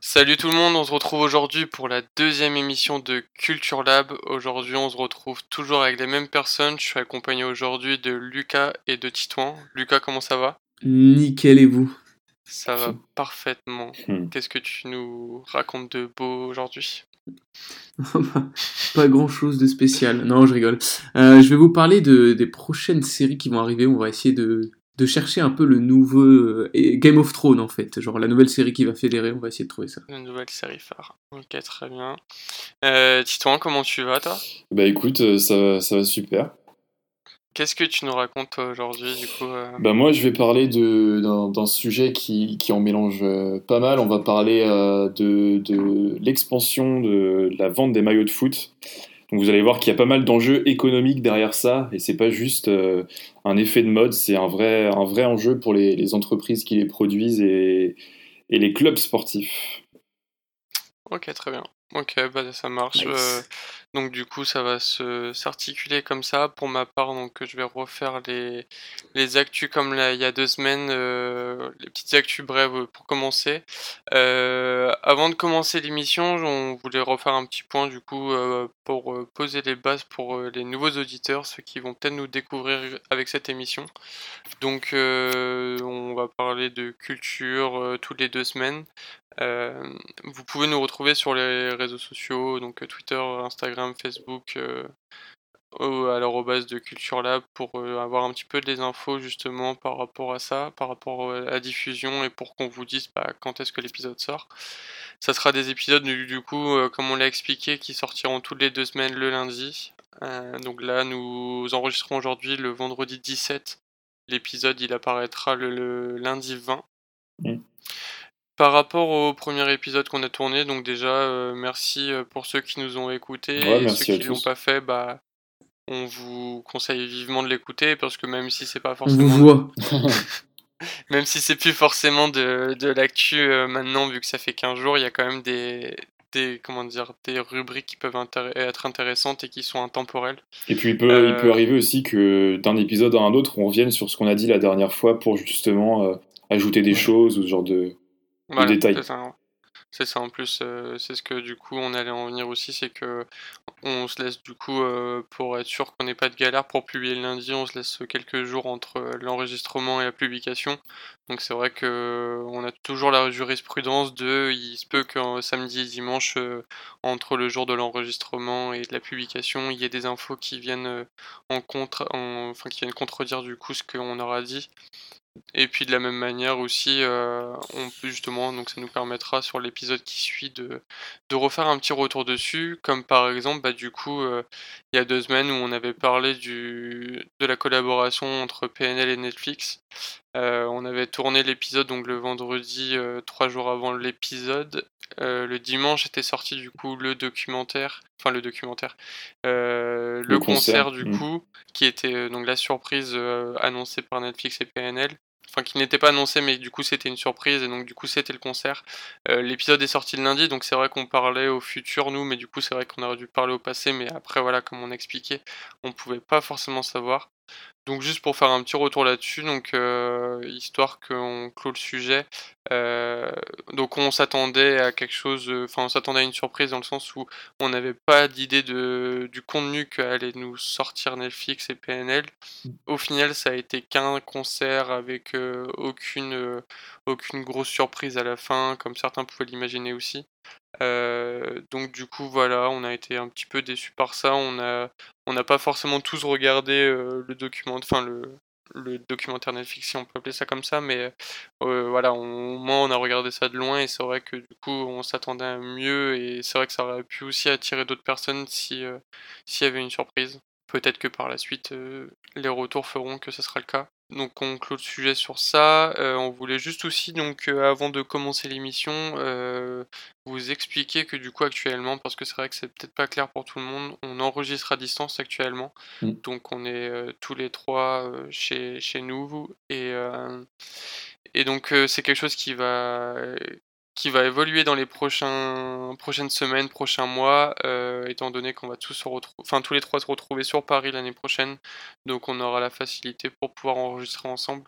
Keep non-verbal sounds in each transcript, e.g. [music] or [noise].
Salut tout le monde, on se retrouve aujourd'hui pour la deuxième émission de Culture Lab. Aujourd'hui, on se retrouve toujours avec les mêmes personnes. Je suis accompagné aujourd'hui de Lucas et de Titouan. Lucas, comment ça va? Nickel et vous? Ça va parfaitement. Hmm. Qu'est-ce que tu nous racontes de beau aujourd'hui? [laughs] Pas grand chose de spécial. Non, je rigole. Euh, je vais vous parler de, des prochaines séries qui vont arriver. On va essayer de, de chercher un peu le nouveau euh, Game of Thrones en fait. Genre la nouvelle série qui va fédérer. On va essayer de trouver ça. Une nouvelle série phare. Ok, très bien. Euh, Titouan, comment tu vas toi? Bah écoute, euh, ça, va- ça va super. Qu'est-ce que tu nous racontes aujourd'hui du coup euh? Bah moi je vais parler de- d'un sujet qui, qui en mélange euh, pas mal. On va parler euh, de, de l'expansion de la vente des maillots de foot. Donc vous allez voir qu'il y a pas mal d'enjeux économiques derrière ça et c'est pas juste euh, un effet de mode, c'est un vrai, un vrai enjeu pour les, les entreprises qui les produisent et, et les clubs sportifs. Ok, très bien. Ok, bah ça marche. Nice. Donc du coup, ça va se s'articuler comme ça. Pour ma part, donc je vais refaire les les actus comme il y a deux semaines, euh, les petites actus brèves euh, pour commencer. Euh, avant de commencer l'émission, on voulait refaire un petit point du coup pour poser les bases pour les nouveaux auditeurs, ceux qui vont peut-être nous découvrir avec cette émission. Donc on va parler de culture toutes les deux semaines. Euh, vous pouvez nous retrouver sur les réseaux sociaux, donc euh, Twitter, Instagram, Facebook, euh, à l'arrobase de Culture Lab pour avoir un petit peu des infos justement par rapport à ça, par rapport à la diffusion et pour qu'on vous dise bah, quand est-ce que l'épisode sort. Ça sera des épisodes du, coup, comme on l'a expliqué, qui sortiront toutes les deux semaines le lundi. Donc là, nous enregistrons aujourd'hui le vendredi 17. L'épisode, il apparaîtra le, lundi 20. Mm. Par rapport au premier épisode qu'on a tourné, donc déjà, euh, merci euh, pour ceux qui nous ont écoutés. Ouais, et merci ceux à qui l'ont tous. pas fait, bah, on vous conseille vivement de l'écouter parce que même si c'est pas On forcément vous voit. [laughs] même si c'est plus forcément de, de l'actu euh, maintenant, vu que ça fait 15 jours, il y a quand même des, des, comment dire, des rubriques qui peuvent intér- être intéressantes et qui sont intemporelles. Et puis il peut, Euh, il peut arriver aussi que d'un épisode à un autre, on revienne sur ce qu'on a dit la dernière fois pour justement euh, ajouter des choses ou ce genre de, détails. c'est ça. C'est ça en plus, euh, c'est ce que du coup on allait en venir aussi, c'est que on se laisse du coup euh, pour être sûr qu'on n'ait pas de galère pour publier le lundi, on se laisse quelques jours entre l'enregistrement et la publication. Donc c'est vrai que on a toujours la jurisprudence de il se peut qu'un samedi et dimanche euh, entre le jour de l'enregistrement et de la publication, il y ait des infos qui viennent en contre en- enfin qui viennent contredire du coup ce qu'on aura dit. Et puis de la même manière aussi, euh, on peut justement, donc ça nous permettra sur l'épisode qui suit de, de refaire un petit retour dessus, comme par exemple, bah, du coup, euh, il y a deux semaines où on avait parlé du, de la collaboration entre PNL et Netflix. Euh, on avait tourné l'épisode donc le vendredi, trois jours avant l'épisode. Le dimanche était sorti du coup le documentaire, enfin le documentaire, le, Le concert, concert, du mm. coup, qui était donc la surprise annoncée par Netflix et PNL enfin qui n'était pas annoncé mais du coup c'était une surprise et donc du coup c'était le concert. Euh, L'épisode est sorti le lundi donc c'est vrai qu'on parlait au futur nous mais du coup c'est vrai qu'on aurait dû parler au passé mais après voilà comme on expliquait on pouvait pas forcément savoir. Donc juste pour faire un petit retour là-dessus, donc euh, histoire qu'on clôt le sujet, euh, donc on s'attendait à quelque chose, euh, enfin on s'attendait à une surprise dans le sens où on n'avait pas d'idée de, du contenu qu'allait nous sortir Netflix et PNL. Au final, ça a été qu'un concert avec euh, aucune, aucune grosse surprise à la fin, comme certains pouvaient l'imaginer aussi. Euh, donc du coup, voilà, on a été un petit peu déçus par ça. On a, on n'a pas forcément tous regardé euh, le document, enfin le, documentaire Netflix, si on peut appeler ça comme ça, mais euh, voilà, on, au moins on a regardé ça de loin et c'est vrai que du coup on s'attendait à mieux et c'est vrai que ça aurait pu aussi attirer d'autres personnes si euh, s'il y avait une surprise. Peut-être que par la suite euh, les retours feront que ce sera le cas. Donc on clôt le sujet sur ça. Euh, on voulait juste aussi donc euh, avant de commencer l'émission euh, vous expliquer que du coup actuellement parce que c'est vrai que c'est peut-être pas clair pour tout le monde, on enregistre à distance actuellement. Mm. Donc on est tous les trois chez chez nous et et donc c'est quelque chose qui va qui va évoluer dans les prochaines semaines, prochains mois, euh, étant donné qu'on va tous se retrouver, enfin tous les trois se retrouver sur Paris l'année prochaine, donc on aura la facilité pour pouvoir enregistrer ensemble.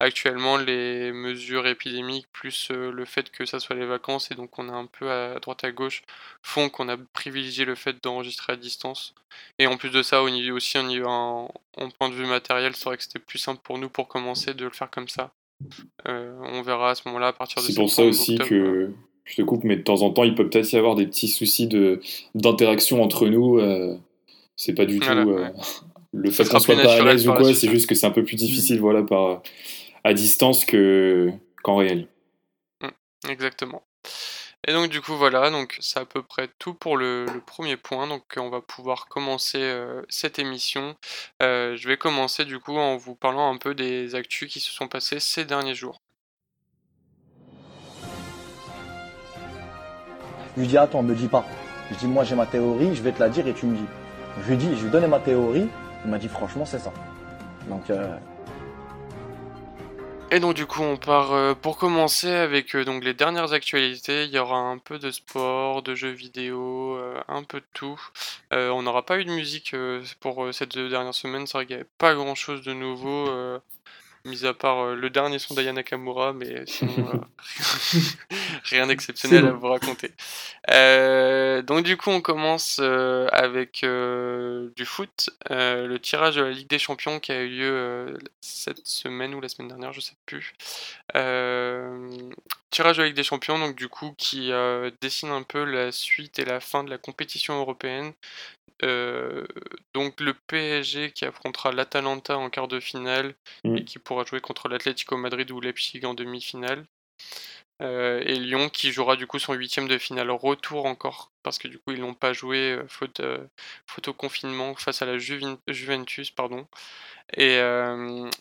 actuellement les mesures épidémiques plus le fait que ça soit les vacances et donc on est un peu à droite à gauche font qu'on a privilégié le fait d'enregistrer à distance. Et en plus de ça, au niveau aussi en, en point de vue matériel, c'est vrai que c'était plus simple pour nous pour commencer de le faire comme ça. On verra à ce moment-là à partir de C'est pour ça aussi que je te coupe, mais de temps en temps, il peut peut-être y avoir des petits soucis de d'interaction entre nous. c'est pas du tout [laughs] le fait qu'on soit pas à l'aise ou quoi, c'est juste que c'est un peu plus difficile voilà, par, à distance que, qu'en réel. Mmh, exactement. Et donc du coup voilà, donc c'est à peu près tout pour le, premier point. Donc on va pouvoir commencer euh, cette émission. Euh, je vais commencer du coup en vous parlant un peu des actus qui se sont passés ces derniers jours. Je lui dis attends, me dis pas. Je dis moi j'ai ma théorie, je vais te la dire et tu me dis. Je lui dis, je lui donne ma théorie, il m'a dit franchement c'est ça. Donc euh, Et donc du coup on part euh, pour commencer avec euh, donc les dernières actualités. Il y aura un peu de sport, de jeux vidéo, un peu de tout. on n'aura pas eu de musique pour cette dernière semaine. C'est vrai qu'il n'y avait pas grand chose de nouveau mis à part euh, le dernier son d'Aya Nakamura, mais sinon [laughs] euh, [laughs] rien d'exceptionnel à vous raconter. Euh, donc du coup on commence avec du foot, le tirage de la Ligue des Champions qui a eu lieu cette semaine ou la semaine dernière, je sais plus. tirage de la Ligue des Champions, donc du coup qui dessine un peu la suite et la fin de la compétition européenne. Euh, donc le PSG qui affrontera l'Atalanta en quart de finale mmh. et qui pourra jouer contre l'Atlético Madrid ou Leipzig en demi-finale. Euh, et Lyon qui jouera du coup son huitième de finale retour encore parce que du coup ils n'ont pas joué euh, faute, au confinement face à la Juventus pardon et,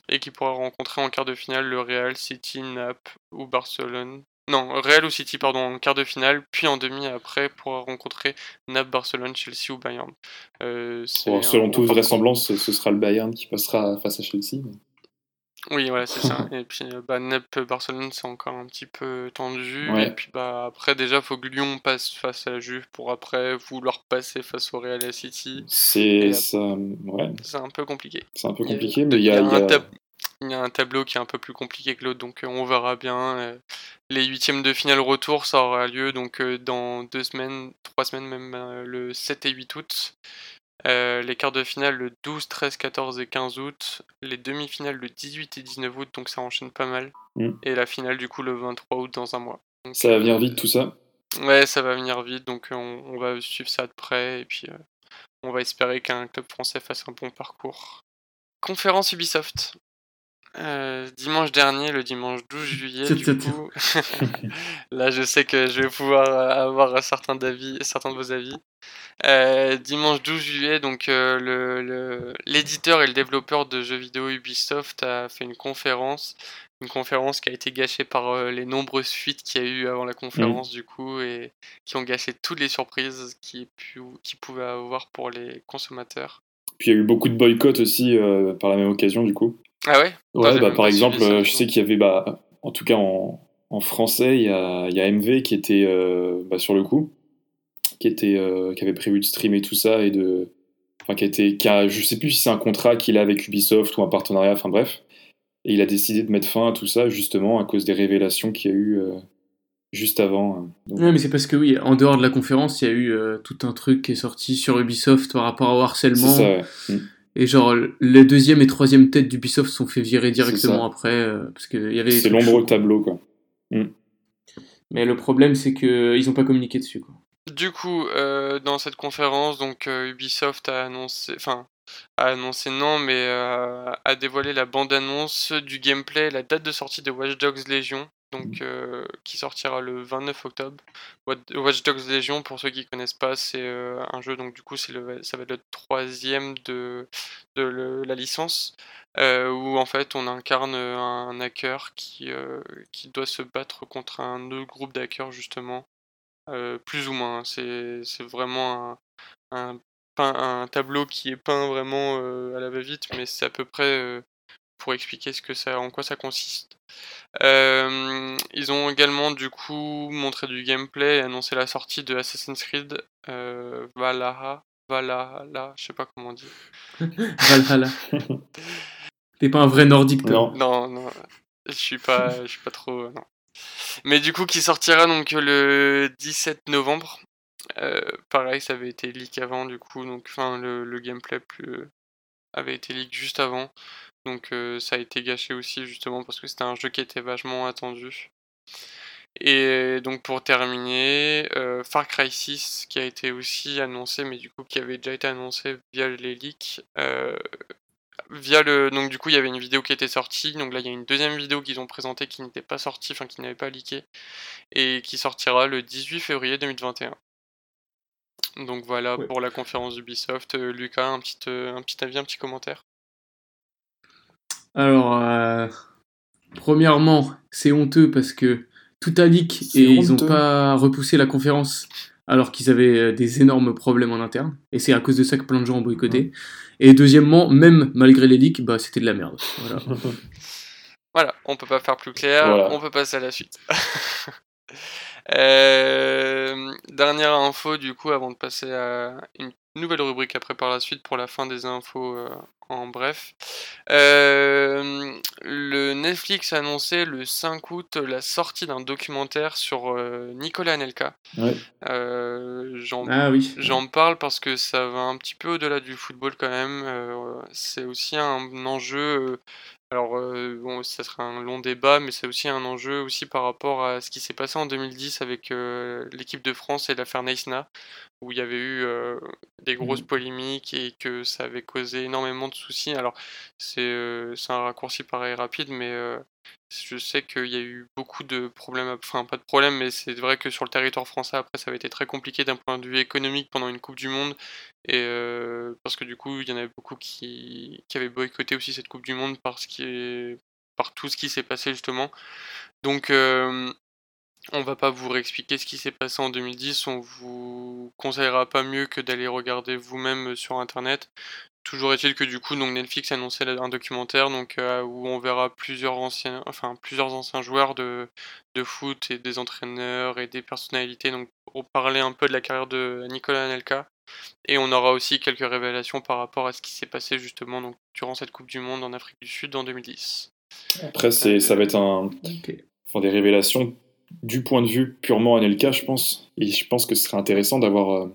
et qui pourra rencontrer en quart de finale le Real City, Naples ou Barcelone non, Real ou City, pardon, en quart de finale, puis en demi après pour rencontrer Nap, Barcelone, Chelsea ou Bayern. Euh, selon toute vraisemblance, ce sera le Bayern qui passera face à Chelsea. Oui, voilà, c'est ça. [laughs] Et puis euh, bah, Nep, Barcelone, c'est encore un petit peu tendu. Et puis bah, après, déjà, il faut que Lyon passe face à la Juve pour après vouloir passer face au Real et City. C'est ça, ouais. Un peu compliqué. C'est un peu compliqué, mais il y a, il y a un tableau qui est un peu plus compliqué que l'autre, donc euh, on verra bien. Euh, les huitièmes de finale retour, ça aura lieu donc dans deux semaines, trois semaines même, le 7 et 8 août. Les quarts de finale le 12, 13, 14 et 15 août. Les demi-finales le 18 et 19 août, donc ça enchaîne pas mal. Mm. Et la finale du coup le 23 août dans un mois. ça va venir vite tout ça Ouais, ça va venir vite, donc on, va suivre ça de près et puis on va espérer qu'un club français fasse un bon parcours. Conférence Ubisoft. Euh, dimanche dernier, le dimanche 12 juillet, du coup, [laughs] là je sais que je vais pouvoir euh, avoir certains, certains de vos avis. Euh, dimanche 12 juillet, donc le, l'éditeur et le développeur de jeux vidéo Ubisoft a fait une conférence, une conférence qui a été gâchée par les nombreuses fuites qu'il y a eu avant la conférence mmh. du coup et qui ont gâché toutes les surprises qui, qui pouvaient avoir pour les consommateurs. Puis il y a eu beaucoup de boycotts aussi par la même occasion du coup. Ah ouais? Ouais, bah, par exemple, je sais qu'il y avait, bah, en tout cas en, en français, il y a, y a, MV qui était euh, bah, sur le coup, qui, était, euh, qui avait prévu de streamer tout ça et de. Enfin, qui était. Qui a, je sais plus si c'est un contrat qu'il a avec Ubisoft ou un partenariat, enfin bref. Et il a décidé de mettre fin à tout ça justement à cause des révélations qu'il y a eu euh, juste avant. Hein. Donc... mais c'est parce que oui, en dehors de la conférence, il y a eu tout un truc qui est sorti sur Ubisoft par rapport au harcèlement. Ça, ouais. Mm. Et genre, les deuxième et troisième têtes d'Ubisoft sont fait virer directement après. Euh, parce que y avait c'est l'ombre tableau, quoi. Mm. Mais le problème, c'est qu'ils n'ont pas communiqué dessus, quoi. Du coup, euh, dans cette conférence, donc euh, Ubisoft a annoncé, enfin, a annoncé non, mais a dévoilé la bande-annonce du gameplay, la date de sortie de Watch Dogs Legion, donc euh, qui sortira le 29 octobre. Watch Dogs Legion, pour ceux qui connaissent pas, c'est euh, un jeu donc du coup le, ça va être le troisième de, de la licence euh, où en fait on incarne un hacker qui, qui doit se battre contre un autre groupe d'hackers justement, plus ou moins. Hein. C'est, c'est vraiment un, un, un, tableau qui est peint vraiment à la va-vite, mais c'est à peu près pour expliquer ce que ça, en quoi ça consiste. Euh, ils ont également du coup montré du gameplay et annoncé la sortie de Assassin's Creed euh, Valhalla, Valhalla, je sais pas comment on dit. [laughs] Valhalla. T'es pas un vrai nordique, toi. Non. Non, non, je suis pas, [laughs] je suis pas trop. euh, non. Mais du coup, qui sortira donc le 17 novembre. Euh, pareil, ça avait été leak avant, du coup, donc enfin le, le gameplay plus euh, avait été leak juste avant, donc euh, ça a été gâché aussi justement parce que c'était un jeu qui était vachement attendu. Et donc pour terminer, euh, Far Cry 6 qui a été aussi annoncé, mais du coup qui avait déjà été annoncé via les leaks. euh, via le donc du coup il y avait une vidéo qui était sortie donc là il y a une deuxième vidéo qu'ils ont présentée qui n'était pas sortie enfin qui n'avait pas leaké et qui sortira le 18 février 2021 donc voilà Ouais. pour la conférence d'Ubisoft Euh, Lucas un petit un petit avis un petit commentaire? Alors, euh, premièrement, c'est honteux parce que tout a leak et ils ont honteux. pas repoussé la conférence alors qu'ils avaient euh, des énormes problèmes en interne. Et c'est à cause de ça que plein de gens ont boycotté. Et deuxièmement, même malgré les leaks, bah, c'était de la merde. Voilà. [laughs] Voilà, on peut pas faire plus clair, Voilà. on peut passer à la suite. [laughs] Euh, dernière info du coup avant de passer à une nouvelle rubrique après par la suite pour la fin des infos euh, en bref. Euh, le Netflix a annoncé le 5 août la sortie d'un documentaire sur euh, Nicolas Anelka. Ouais. J'en Ah oui. J'en parle parce que ça va un petit peu au-delà du football quand même. c'est aussi un enjeu. Alors, euh, bon, ça sera un long débat, mais c'est aussi un enjeu aussi par rapport à ce qui s'est passé en 2010 avec euh, l'équipe de France et l'affaire Neisna, où il y avait eu euh, des grosses polémiques et que ça avait causé énormément de soucis. Alors, c'est euh, un raccourci pareil rapide, mais euh, je sais qu'il y a eu beaucoup de problèmes, enfin pas de problèmes, mais c'est vrai que sur le territoire français, après, ça avait été très compliqué d'un point de vue économique pendant une Coupe du Monde, et parce que du coup, il y en avait beaucoup qui, qui avaient boycotté aussi cette Coupe du Monde parce qu'il par tout ce qui s'est passé justement. Donc, euh, on va pas vous réexpliquer ce qui s'est passé en 2010, on vous conseillera pas mieux que d'aller regarder vous-même sur internet. Toujours est-il que du coup, donc Netflix a annoncé là un documentaire donc, euh, où on verra plusieurs anciens, enfin, plusieurs anciens joueurs de, de foot et des entraîneurs et des personnalités donc, pour parler un peu de la carrière de Nicolas Anelka. Et on aura aussi quelques révélations par rapport à ce qui s'est passé justement donc, durant cette Coupe du Monde en Afrique du Sud en 2010. Après, c'est, ça va être un, des révélations du point de vue purement Anelka, je pense. Et je pense que ce serait intéressant d'avoir euh,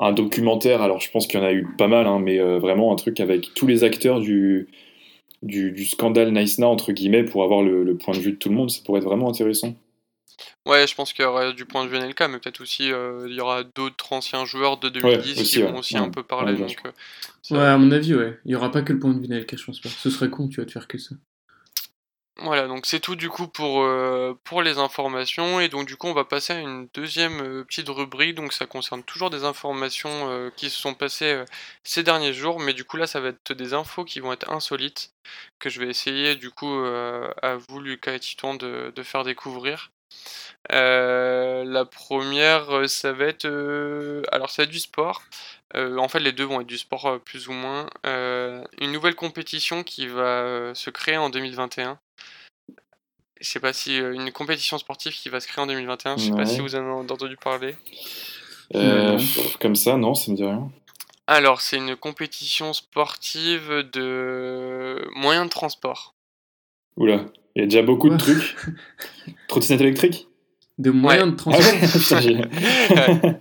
un documentaire. Alors, je pense qu'il y en a eu pas mal, hein, mais euh, vraiment un truc avec tous les acteurs du, du, du scandale Nice-Na, entre guillemets, pour avoir le, le point de vue de tout le monde. Ça pourrait être vraiment intéressant. Ouais, je pense qu'il y aura du point de vue NLK, mais peut-être aussi euh, il y aura d'autres anciens joueurs de 2010 aussi, qui vont aussi Ouais. un peu parler. Donc, euh, Ouais, à mon avis, ouais. Il y aura pas que le point de vue d'Elka, je pense pas. Ce serait con, tu vas te faire que ça. Voilà, donc c'est tout du coup pour, euh, pour les informations. Et donc du coup, on va passer à une deuxième euh, petite rubrique. Donc ça concerne toujours des informations euh, qui se sont passées ces derniers jours. Mais du coup, là, ça va être des infos qui vont être insolites. Que je vais essayer du coup à vous, Lucas et Titon, de faire découvrir. Euh, la première, ça va être. euh, alors, ça va être du sport. Euh, en fait, les deux vont être du sport plus ou moins. Une nouvelle compétition qui va se créer en 2021. Je sais pas si une compétition sportive qui va se créer en 2021. Je sais pas si vous en avez entendu parler. Comme ça, non, ça me dit rien. Alors, c'est une compétition sportive de moyens de transport. Oula, il y a déjà beaucoup de trucs. [laughs] Trottinette électrique De moyens de Ah transport. [laughs] ouais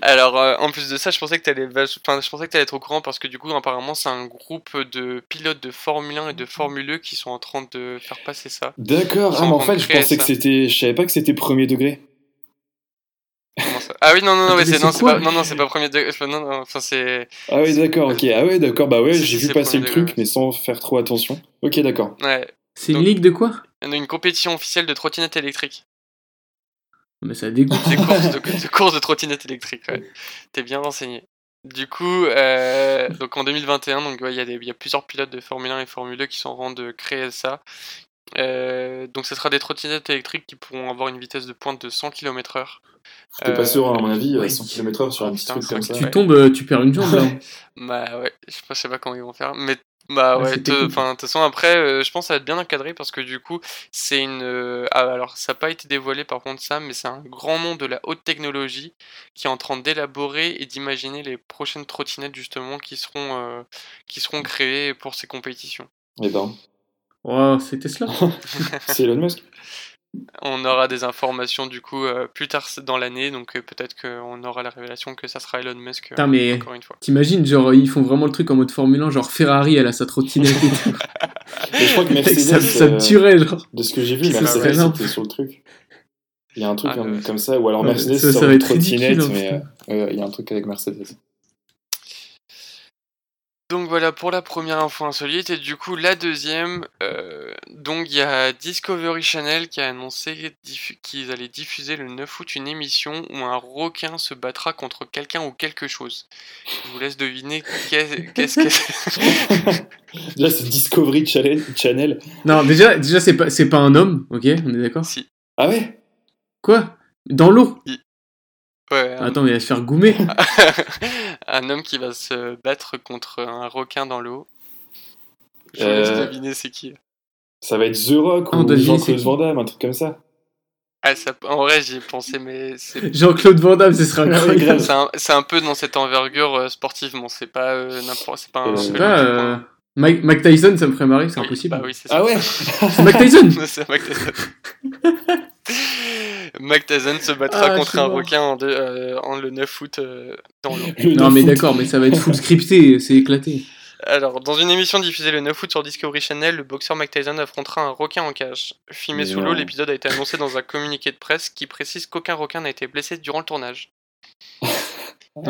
Alors, euh, en plus de ça, je pensais que t'allais, vach- enfin, je pensais que t'allais être au courant parce que du coup, apparemment, c'est un groupe de pilotes de Formule 1 et de Formule E qui sont en train de faire passer ça. D'accord, ah, mais en fait, je pensais ça. que c'était. Je savais pas que c'était premier degré. Comment ça? Ah oui, non, non, non, c'est non, pas, non, non, c'est pas premier degré. Non, non, enfin, c'est, Ah oui, d'accord, ok. Ah ouais, d'accord, bah ouais, j'ai vu passer le truc, mais sans faire trop attention. Ok, d'accord. ouais, C'est une ligue de quoi? une compétition officielle de trottinette électrique. Mais ça dégoûte. Des courses de, [laughs] de courses de trottinette électrique, ouais. T'es bien renseigné. Du coup, euh, donc en 2021, donc ouais, il y, il y a plusieurs pilotes de Formule 1 et Formule 2 qui sont en train de créer ça. Euh, donc ce sera des trottinettes électriques qui pourront avoir une vitesse de pointe de 100 km/h. J'étais pas sûr, hein, à mon avis, ouais. 100 km/h sur un petit putain, truc comme ça. Tu Ouais. tombes, euh, tu perds une jambe là. [laughs] Bah ouais, je sais pas comment ils vont faire, mais bah Ah, ouais, enfin de toute façon après, euh, je pense que ça va être bien encadré parce que du coup c'est une, euh, ah, alors ça n'a pas été dévoilé par contre ça, mais c'est un grand nom de la haute technologie qui est en train d'élaborer et d'imaginer les prochaines trottinettes justement qui seront, euh, qui seront créées pour ces compétitions. Eh ben, Oh, c'est Tesla. [laughs] c'est Elon Musk. [laughs] On aura des informations du coup euh, plus tard dans l'année, donc euh, peut-être qu'on aura la révélation que ça sera Elon Musk euh, mais encore une fois. t'imagines, genre, ils font vraiment le truc en mode Formule 1, genre Ferrari, elle a sa trottinette et tout. Mais je crois que [laughs] Mercedes, ça, ça me tuerait, genre. de ce que j'ai vu, Ça Mercedes c'était sur le truc. Il y a un truc Ah, comme, ça, ou alors Mercedes ça- ça sort va une trottinette, mais euh, il y a un truc avec Mercedes. Donc voilà pour la première info insolite et du coup la deuxième, euh, donc il y a Discovery Channel qui a annoncé qu'ils allaient diffuser le 9 août une émission où un requin se battra contre quelqu'un ou quelque chose. Je vous laisse deviner qu'est- [laughs] qu'est-ce que c'est. Là, c'est Discovery Channel. Channel. Non, déjà, déjà c'est pas, c'est pas un homme, ok On est d'accord? Si. Ah ouais? Quoi? Dans l'eau? Ouais, un, Attends, mais il va se faire goumer. [laughs] un homme qui va se battre contre un requin dans l'eau. Je vous Euh, laisse deviner c'est qui. Ça va être The Rock Ah, ou Jean-Claude. Van Damme, un truc comme ça. Ah, ça, en vrai j'y ai pensé mais c'est [laughs] Jean-Claude Van Damme, ce serait incroyable. grave. c'est un, c'est un peu dans cette envergure euh, sportivement, c'est pas euh, n'importe c'est pas un Euh, pas, euh, point. Mike, Mike Tyson, ça me ferait marrer, c'est Oui, impossible. Bah oui, c'est ça. Ah ouais [laughs] C'est Mike Tyson c'est Mike Tyson. Tyson se battra Ah, contre un mort. requin en, deux- euh, en le 9 août euh, dans l'eau. Le Non, mais d'accord, mais ça va être full scripté, c'est éclaté. Alors, dans une émission diffusée le 9 août sur Discovery Channel, le boxeur Mike Tyson affrontera un requin en cage. Filmé Mais sous l'eau, l'épisode a été annoncé dans un communiqué de presse qui précise qu'aucun requin n'a été blessé durant le tournage. Mais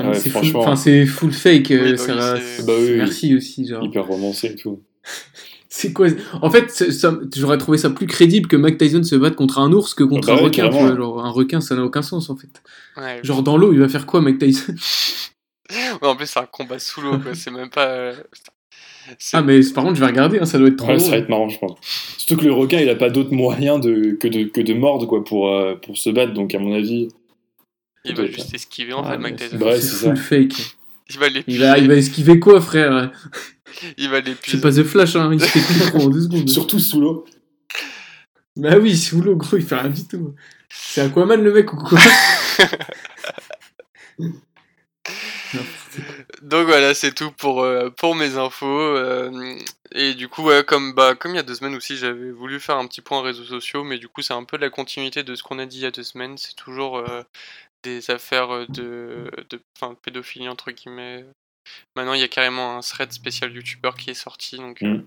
Ouais, c'est full, franchement. enfin, c'est full fake. euh, Oui, bah ça oui, va- c'est- Bah oui. Merci aussi, genre. Hyper romancé et tout. [laughs] C'est quoi En fait, c'est- ça- j'aurais trouvé ça plus crédible que Mike Tyson se batte contre un ours que contre Ah bah un requin. Tu carrément. vois, genre, un requin, ça n'a aucun sens en fait. Ouais, Genre dans l'eau, il va faire quoi, Mike Tyson [laughs] [laughs] Ouais, en plus, c'est un combat sous l'eau, quoi. C'est même pas. euh, c'est- Ah, mais par contre, je vais regarder, hein, ça doit être trop. Ouais, ça va être marrant, je pense. Surtout que le requin, il a pas d'autre moyen de, que, de, que de mordre quoi, pour, euh, pour se battre, donc à mon avis. il va juste esquiver, en Ah, fait, mais Mike Tyson. Ouais, c'est full fake. Il va Il va, il va esquiver quoi, frère? Il va C'est l'épuiser. pas The Flash, hein, il se fait en deux secondes. [laughs] Surtout sous l'eau. Bah oui, sous l'eau, gros, il fait rien du tout. C'est Aquaman le mec ou quoi? [laughs] Donc voilà, c'est tout pour, euh, pour mes infos. euh, et du coup, ouais, comme, bah, comme il y a deux semaines aussi, j'avais voulu faire un petit point réseaux sociaux, mais du coup, c'est un peu la continuité de ce qu'on a dit il y a deux semaines. C'est toujours euh, des affaires euh, de, de, pédophilie, entre guillemets. Maintenant, il y a carrément un thread spécial youtubeur qui est sorti, donc euh, Mm.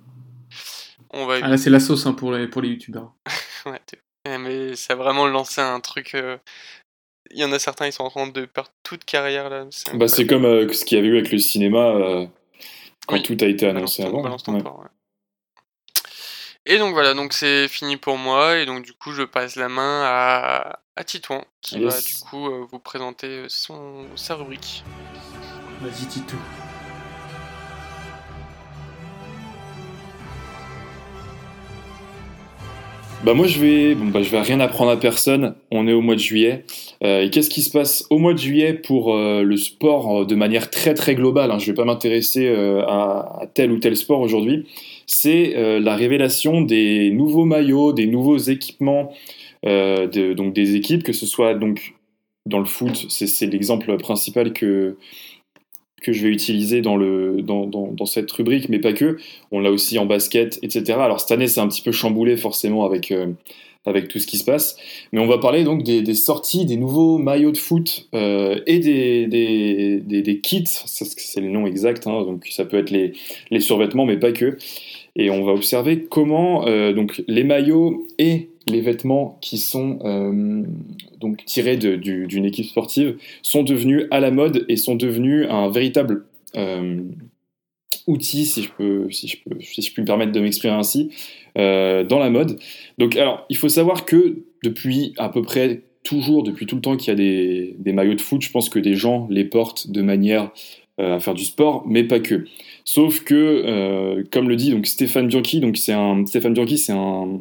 on va Ah là, c'est la sauce hein, pour les, pour les youtubeurs. [laughs] Ouais, ouais, mais ça a vraiment lancé un truc. euh, Il y en a certains, ils sont en train de perdre toute carrière là. c'est Bah, c'est comme euh, ce qu'il y avait eu avec le cinéma euh, quand Oui. tout a été Balance annoncé avant. balance ton Ouais. port, ouais. Et donc voilà, donc c'est fini pour moi, et donc du coup je passe la main à, à Titouan, qui va du coup euh, vous présenter son, sa rubrique. Vas-y, Tito. Bah moi je vais bon bah je vais rien apprendre à personne. On est au mois de juillet. Euh, et qu'est-ce qui se passe au mois de juillet pour euh, le sport de manière très très globale hein, Je vais pas m'intéresser à, à tel ou tel sport aujourd'hui. C'est euh, la révélation des nouveaux maillots, des nouveaux équipements, euh, donc des équipes, que ce soit donc dans le foot, c'est l'exemple principal que que je vais utiliser dans, le, dans, dans, cette rubrique, mais pas que. On l'a aussi en basket, etc. Alors cette année, c'est un petit peu chamboulé forcément avec, euh, avec tout ce qui se passe. Mais on va parler donc des, sorties, des nouveaux maillots de foot et des, des, des, kits, c'est le nom exact, hein, donc ça peut être les, les survêtements, mais pas que. Et on va observer comment euh, donc, les maillots et les vêtements qui sont euh, donc tirés de- du- d'une équipe sportive sont devenus à la mode et sont devenus un véritable euh, outil, si je, peux, si, je peux, si je puis me permettre de m'exprimer ainsi, dans la mode. Donc, alors, il faut savoir que depuis à peu près toujours, depuis tout le temps qu'il y a des, des maillots de foot, je pense que des gens les portent de manière à faire du sport, mais pas que. Sauf que, euh, comme le dit donc Stéphane Bianchi, donc c'est un Stéphane Bianchi, c'est un,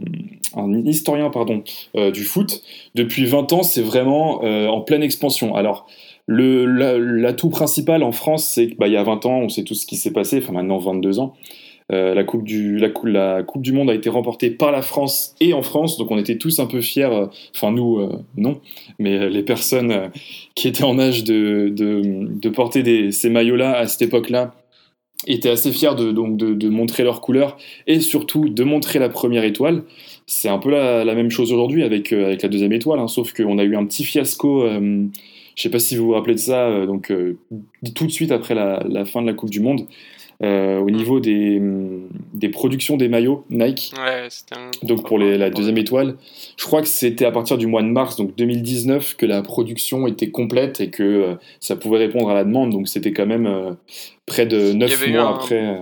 historien pardon euh, du foot. Depuis 20 ans, c'est vraiment euh, en pleine expansion. Alors l'atout principal en France, c'est qu'il y a 20 ans, on sait tout ce qui s'est passé. Enfin maintenant 22 ans. Euh, la, coupe du, la, cou- la Coupe du Monde a été remportée par la France et en France, donc on était tous un peu fiers, euh, enfin nous, euh, non, mais les personnes qui étaient en âge de, de, porter des, ces maillots-là à cette époque-là, étaient assez fiers de, donc de, montrer leur couleur et surtout de montrer la première étoile. C'est un peu la, même chose aujourd'hui avec, avec la deuxième étoile, hein, sauf qu'on a eu un petit fiasco. je sais pas si vous vous rappelez de ça, donc tout de suite après la fin de la Coupe du Monde, euh, au niveau des, des productions des maillots Nike. Ouais, un. Donc pour les- la deuxième étoile, je crois que c'était à partir du mois de mars, donc 2019, que la production était complète et que euh, ça pouvait répondre à la demande. Donc c'était quand même euh, près de 9 avait eu mois un- après.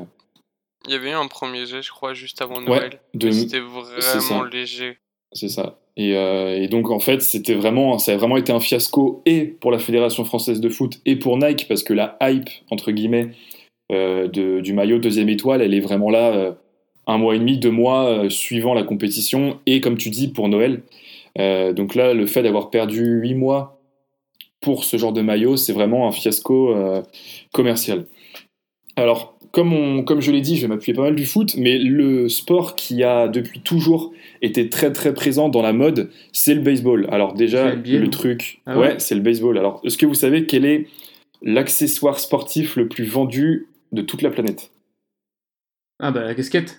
Il y avait eu un premier jet, je crois, juste avant Ouais, Noël. de- mais C'était vraiment léger. C'est ça. Et, euh, et donc en fait, c'était vraiment, ça a vraiment été un fiasco et pour la fédération française de foot et pour Nike parce que la hype entre guillemets de- du maillot deuxième étoile, elle est vraiment là euh, un mois et demi, deux mois euh, suivant la compétition et comme tu dis pour Noël. Euh, donc là, le fait d'avoir perdu huit mois pour ce genre de maillot, c'est vraiment un fiasco euh, commercial. Alors, comme, on, comme je l'ai dit, je vais m'appuyer pas mal du foot, mais le sport qui a depuis toujours été très très présent dans la mode, c'est le baseball. Alors déjà, le truc, Ah ouais, ouais c'est le baseball. Alors, est-ce que vous savez quel est l'accessoire sportif le plus vendu de toute la planète Ah bah la casquette.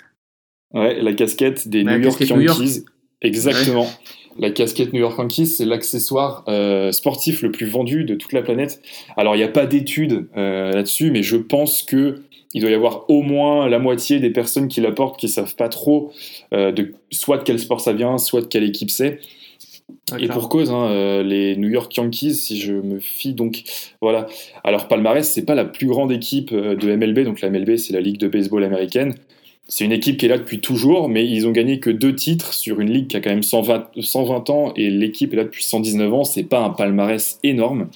Ouais, la casquette des La New York casquette New York. Yankees. Exactement. La casquette New York Yankees, c'est l'accessoire euh, sportif le plus vendu de toute la planète. Alors, il n'y a pas d'études euh, là-dessus, mais je pense que il doit y avoir au moins la moitié des personnes qui la portent qui savent pas trop euh, de soit de quel sport ça vient, soit de quelle équipe c'est. Ah, Et pour cause, hein, euh, les New York Yankees, si je me fie donc, voilà. Alors palmarès, c'est pas la plus grande équipe euh, de MLB, donc la MLB c'est la ligue de baseball américaine. C'est une équipe qui est là depuis toujours, mais ils ont gagné que deux titres sur une ligue qui a quand même 120, 120 ans et l'équipe est là depuis 119 ans. C'est pas un palmarès énorme.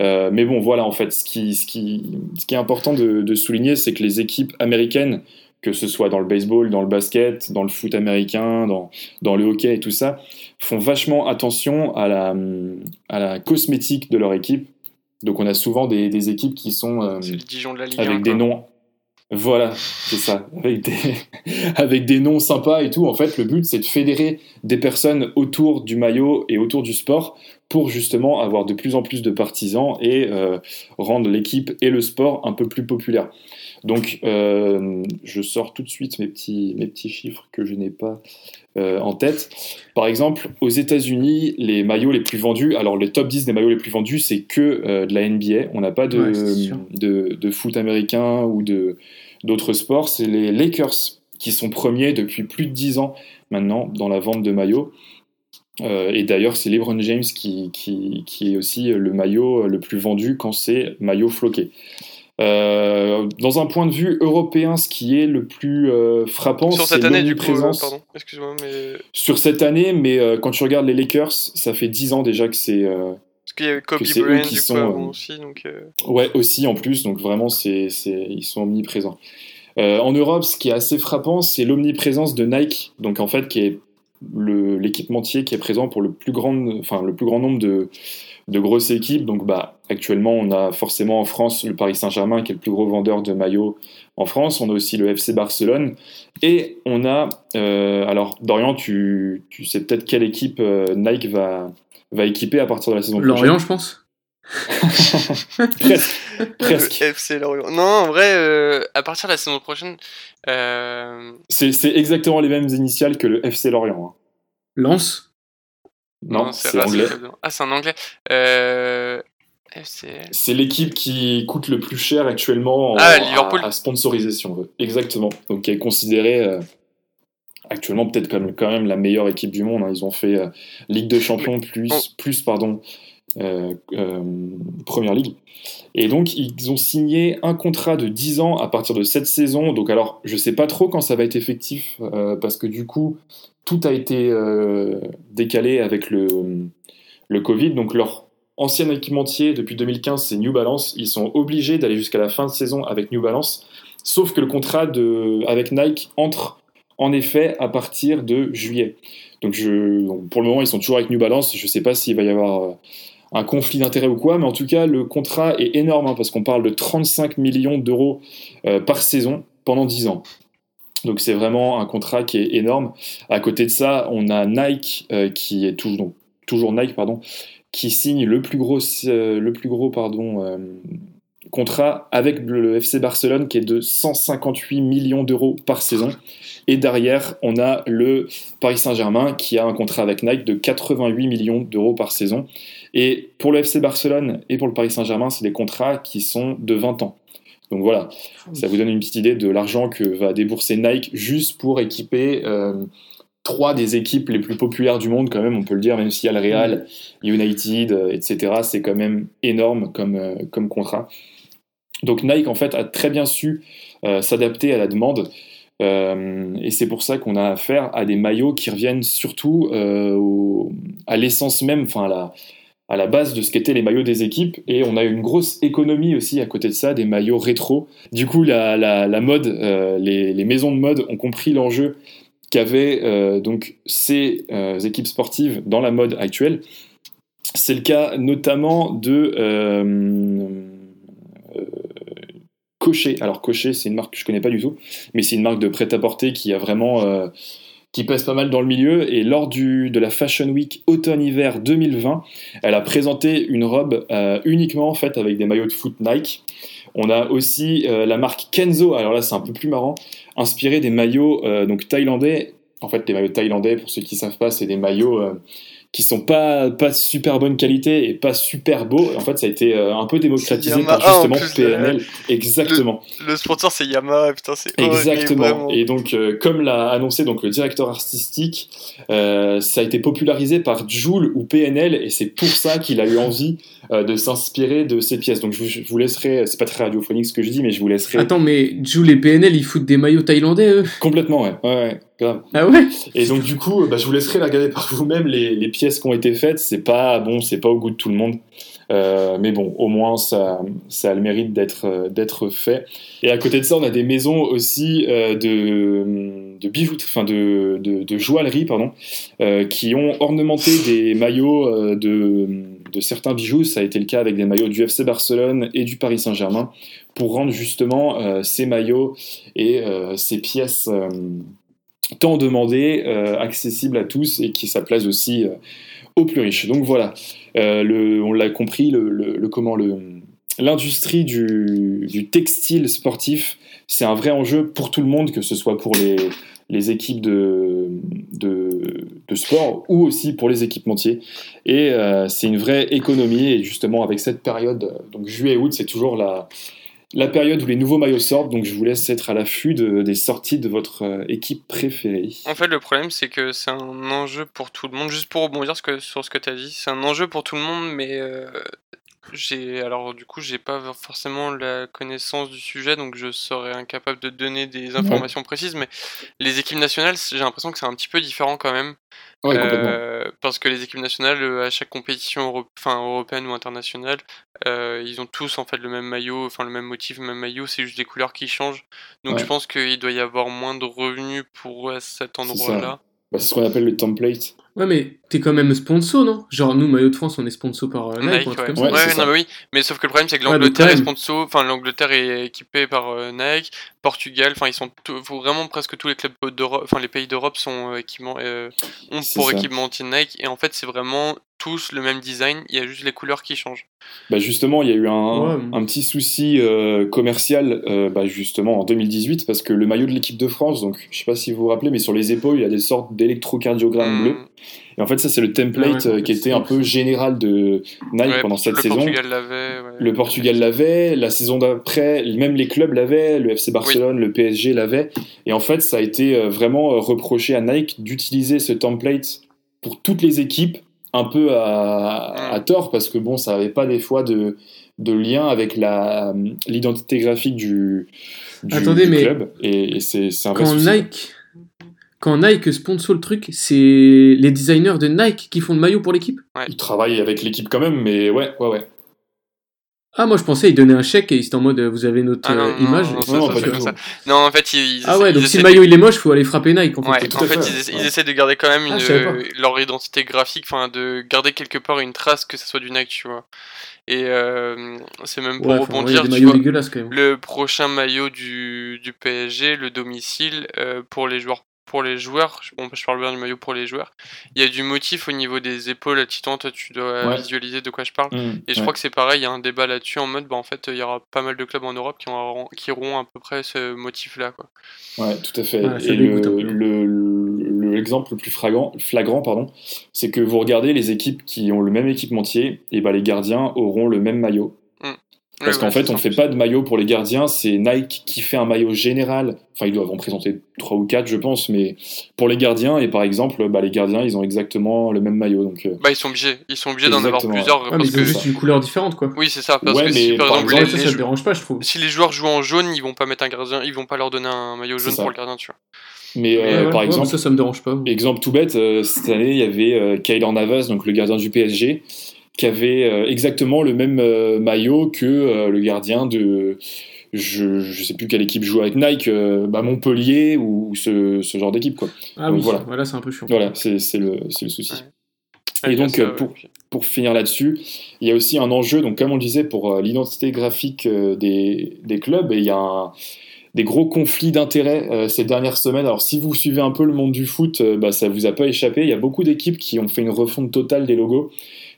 Euh, mais bon, voilà, en fait, ce qui, ce qui, ce qui est important de, de souligner, c'est que les équipes américaines, que ce soit dans le baseball, dans le basket, dans le foot américain, dans, dans le hockey et tout ça, font vachement attention à la, à la cosmétique de leur équipe. Donc on a souvent des, des équipes qui sont euh, C'est le Dijon de la Ligue 1. avec des quoi. noms. Voilà, c'est ça, avec des, [laughs] avec des noms sympas et tout. En fait, le but, c'est de fédérer des personnes autour du maillot et autour du sport pour justement avoir de plus en plus de partisans et euh, rendre l'équipe et le sport un peu plus populaire. Donc, euh, je sors tout de suite mes petits, mes petits chiffres que je n'ai pas euh, en tête. Par exemple, aux États-Unis, les maillots les plus vendus, alors les top 10 des maillots les plus vendus, c'est que euh, de la NBA. On n'a pas de, Ouais, de, de foot américain ou de d'autres sports. C'est les Lakers qui sont premiers depuis plus de 10 ans maintenant dans la vente de maillots. Euh, et d'ailleurs, c'est LeBron James qui, qui, qui est aussi le maillot le plus vendu quand c'est maillot floqué. Euh, dans un point de vue européen, ce qui est le plus euh, frappant, Sur cette année, du coup, euh, pardon, excuse-moi, mais. sur cette année, mais euh, quand tu regardes les Lakers, ça fait 10 ans déjà que c'est Parce qu'il y avait Kobe Bryant, qui du sont, aussi, donc. ouais aussi en plus, donc vraiment c'est ils sont omniprésents. En Europe, ce qui est assez frappant, c'est l'omniprésence de Nike, donc en fait qui est l'équipementier qui est présent pour le plus grand, enfin le plus grand nombre de de grosses équipes. Donc bah actuellement, on a forcément en France le Paris Saint-Germain qui est le plus gros vendeur de maillots en France. On a aussi le FC Barcelone et on a euh, alors Dorian, tu tu sais peut-être quelle équipe euh, Nike va va équiper à partir de la saison Lorient, je pense. [laughs] [laughs] Presque. Presque. le FC Lorient. Non, en vrai, euh, à partir de la saison prochaine, euh, C'est c'est exactement les mêmes initiales que le FC Lorient. hein. Lance. Non, c'est Racing anglais. Ah, c'est en anglais. Euh. C'est l'équipe qui coûte le plus cher actuellement en- Ah. À, à sponsoriser, si on veut. Exactement. Donc, qui est considérée euh, actuellement peut-être comme quand même la meilleure équipe du monde. hein. Ils ont fait euh, Ligue de Champions plus, plus pardon, euh, Première Ligue. Et donc, ils ont signé un contrat de 10 ans à partir de cette saison. Donc, alors, je sais pas trop quand ça va être effectif, parce que du coup, tout a été décalé avec le, le Covid. Donc, leur ancien équipementier depuis 2015, c'est New Balance. Ils sont obligés d'aller jusqu'à la fin de saison avec New Balance. Sauf que le contrat avec Nike entre en effet à partir de juillet. Donc, pour le moment, ils sont toujours avec New Balance. Je ne sais pas s'il va y avoir euh, un conflit d'intérêt ou quoi, mais en tout cas, le contrat est énorme hein, parce qu'on parle de 35 millions d'euros euh, par saison pendant 10 ans. Donc c'est vraiment un contrat qui est énorme. À côté de ça, on a Nike euh, qui est toujours Nike pardon, qui signe le plus gros, euh, le plus gros pardon, euh, contrat avec le FC Barcelone qui est de 158 millions d'euros par saison. Et derrière, on a le Paris Saint-Germain qui a un contrat avec Nike de 88 millions d'euros par saison. Et pour le FC Barcelone et pour le Paris Saint-Germain, c'est des contrats qui sont de 20 ans. Donc voilà, ça vous donne une petite idée de l'argent que va débourser Nike juste pour équiper euh, trois des équipes les plus populaires du monde, quand même, on peut le dire, même s'il y a le Real, United, euh, etc. C'est quand même énorme comme, euh, comme contrat. Donc Nike, en fait, a très bien su s'adapter à la demande. et c'est pour ça qu'on a affaire à des maillots qui reviennent surtout à l'essence même, enfin à la, à la base de ce qu'étaient les maillots des équipes et on a une grosse économie aussi à côté de ça des maillots rétro. Du coup la, la, mode, euh, les, les, maisons de mode ont compris l'enjeu qu'avaient euh, donc ces euh, équipes sportives dans la mode actuelle. C'est le cas notamment de Cocher. Alors Cocher c'est une marque que je connais pas du tout, mais c'est une marque de prêt-à-porter qui a vraiment qui pèse pas mal dans le milieu. Et lors du, de la Fashion Week automne-hiver 2020, elle a présenté une robe euh, uniquement faite avec des maillots de foot Nike. On a aussi euh, la marque Kenzo, alors là c'est un peu plus marrant, inspiré des maillots euh, donc thaïlandais. En fait, les maillots thaïlandais, pour ceux qui ne savent pas, c'est des maillots qui sont pas pas super bonne qualité et pas super beaux. En fait, ça a été euh, un peu démocratisé par justement PNL. Exactement. Le, sponsor c'est Yamaha, putain c'est Exactement. et donc, euh, comme l'a annoncé donc le directeur artistique, euh, ça a été popularisé par Joule ou PNL et c'est pour ça qu'il a eu envie de s'inspirer de ces pièces. Donc, je, vous laisserai. C'est pas très radiophonique ce que je dis, mais je vous laisserai. Attends, mais Joule et PNL, ils foutent des maillots thaïlandais, eux? Complètement, ouais. ouais. Ah ouais? Et donc du coup, bah, je vous laisserai la regarder par vous-même les, les, pièces qui ont été faites. C'est pas bon, c'est pas au goût de tout le monde. Euh, mais bon, au moins ça, ça a le mérite d'être euh, d'être fait. Et à côté de ça, on a des maisons aussi euh, de, de bijoux, enfin de, de, de, joaillerie, pardon, euh, qui ont ornementé [laughs] des maillots euh, de, de certains bijoux. Ça a été le cas avec des maillots du FC Barcelone et du Paris Saint-Germain pour rendre justement ces maillots et ces pièces tant demandé, euh, accessible à tous et qui ça plaise aussi euh, aux plus riches. Donc voilà, euh, le, on l'a compris, le, le, comment le l'industrie du, du, textile sportif, c'est un vrai enjeu pour tout le monde, que ce soit pour les, équipes de, sport ou aussi pour les équipementiers. Et c'est une vraie économie. Et justement, avec cette période, donc juillet-août, c'est toujours la, la période où les nouveaux maillots sortent, donc je vous laisse être à l'affût des sorties de votre euh, équipe préférée. En fait, le problème, c'est que c'est un enjeu pour tout le monde. Juste pour rebondir sur ce que tu as dit, c'est un enjeu pour tout le monde, mais euh, j'ai alors du coup j'ai pas forcément la connaissance du sujet donc je serais incapable de donner des informations précises mais les équipes nationales j'ai l'impression que c'est un petit peu différent quand même. Euh, parce que les équipes nationales euh, à chaque compétition enfin, européenne ou internationale euh, ils ont tous en fait le même maillot enfin le même motif le même maillot c'est juste des couleurs qui changent. Donc je pense qu'il doit y avoir moins de revenus pour cet endroit là bah, c'est ce qu'on appelle le template. Ouais, mais t'es quand même sponsor, non? Genre, nous, Maillot de France, on est sponsor par euh, Nike, Nike ouais. ouais, ouais non, mais oui. Mais sauf que le problème, c'est que l'Angleterre est sponsor, enfin, l'Angleterre est équipée par euh, Nike, Portugal, enfin, ils sont vraiment presque tous les clubs d'Europe, enfin, les pays d'Europe sont euh, équipement, ont pour équipementier Nike, et en fait, c'est vraiment tous le même design, il y a juste les couleurs qui changent. Bah justement, il y a eu un, un petit souci commercial bah justement en 2018 parce que le maillot de l'équipe de France, donc je sais pas si vous vous rappelez, mais sur les épaules, il y a des sortes d'électrocardiogrammes mmh. bleus. Et en fait, ça, c'est le template euh, qui était un peu général de Nike pendant cette saison. Le Portugal l'avait, la saison d'après, même les clubs l'avaient, le FC Barcelone, le PSG l'avait. Et en fait, ça a été euh, vraiment euh, reproché à Nike d'utiliser ce template pour toutes les équipes, un peu à, mm. tort, parce que bon, ça n'avait pas des fois de, de lien avec l'identité graphique du, du, Attendez, mais club. Et, c'est un vrai quand Nike quand Nike sponsor le truc, c'est les designers de Nike qui font le maillot pour l'équipe Ils travaillent avec l'équipe quand même, mais ouais, ouais, ouais. Ah, moi je pensais qu'ils donnaient un chèque et c'était en mode vous avez notre ah, euh, image. Non, non, en fait, ils, Ah ouais, donc si le maillot il est moche, faut aller frapper Nike. En fait, en fait, ils, essaient de garder quand même ah, leur identité graphique, enfin de garder quelque part une trace que ce soit du Nike, tu vois. Et euh, c'est même pour rebondir, tu vois, le prochain maillot du, du PSG, le domicile, euh, pour les joueurs pour les joueurs, bon, je parle bien du maillot pour les joueurs, il y a du motif au niveau des épaules. Titan, toi, tu dois Ouais. visualiser de quoi je parle. Mm, Et je ouais. crois que c'est pareil, il y a un débat là-dessus en mode, bah, en fait, il y aura pas mal de clubs en Europe qui, auront, qui auront à peu près ce motif-là. Quoi. Ouais, tout à fait. Ouais, et le, le- l'exemple le plus flagrant, flagrant pardon, c'est que vous regardez les équipes qui ont le même équipementier, et bah les gardiens auront le même maillot. Parce qu'en ouais, fait, on ça. fait pas de maillot pour les gardiens, c'est Nike qui fait un maillot général. Enfin, ils doivent en présenter trois ou quatre, je pense, mais pour les gardiens, et par exemple, bah, les gardiens, ils ont exactement le même maillot. Donc, euh, Bah, ils sont obligés, ils sont obligés d'en avoir plusieurs. Ouais, mais parce ils que... ont juste une couleur différente, quoi. Oui, c'est ça. Parce Ouais, que si mais par par exemple, les, ça, ça dérange pas, je trouve. si les joueurs jouent en jaune, ils vont pas mettre un gardien, ils vont pas leur donner un maillot jaune pour le gardien, tu vois. mais euh, Ouais, par ouais, exemple, ça, ça me dérange pas. Exemple tout bête, euh, cette année, il y avait euh, Kylian Navas, donc le gardien du PSG, qui avait euh, exactement le même euh, maillot que euh, le gardien de. Je, je sais plus quelle équipe joue avec Nike, euh, bah, Montpellier ou, ou ce, ce genre d'équipe. quoi. Ah Donc oui, voilà. voilà, c'est un peu chiant. Voilà, c'est le, souci. Ouais. Et donc, ça, ouais. pour, pour finir là-dessus, il y a aussi un enjeu, donc comme on le disait, pour euh, l'identité graphique euh, des, des clubs, et il y a un- des gros conflits d'intérêts euh, ces dernières semaines. Alors si vous suivez un peu le monde du foot, euh, bah, ça vous a pas échappé. Il y a beaucoup d'équipes qui ont fait une refonte totale des logos.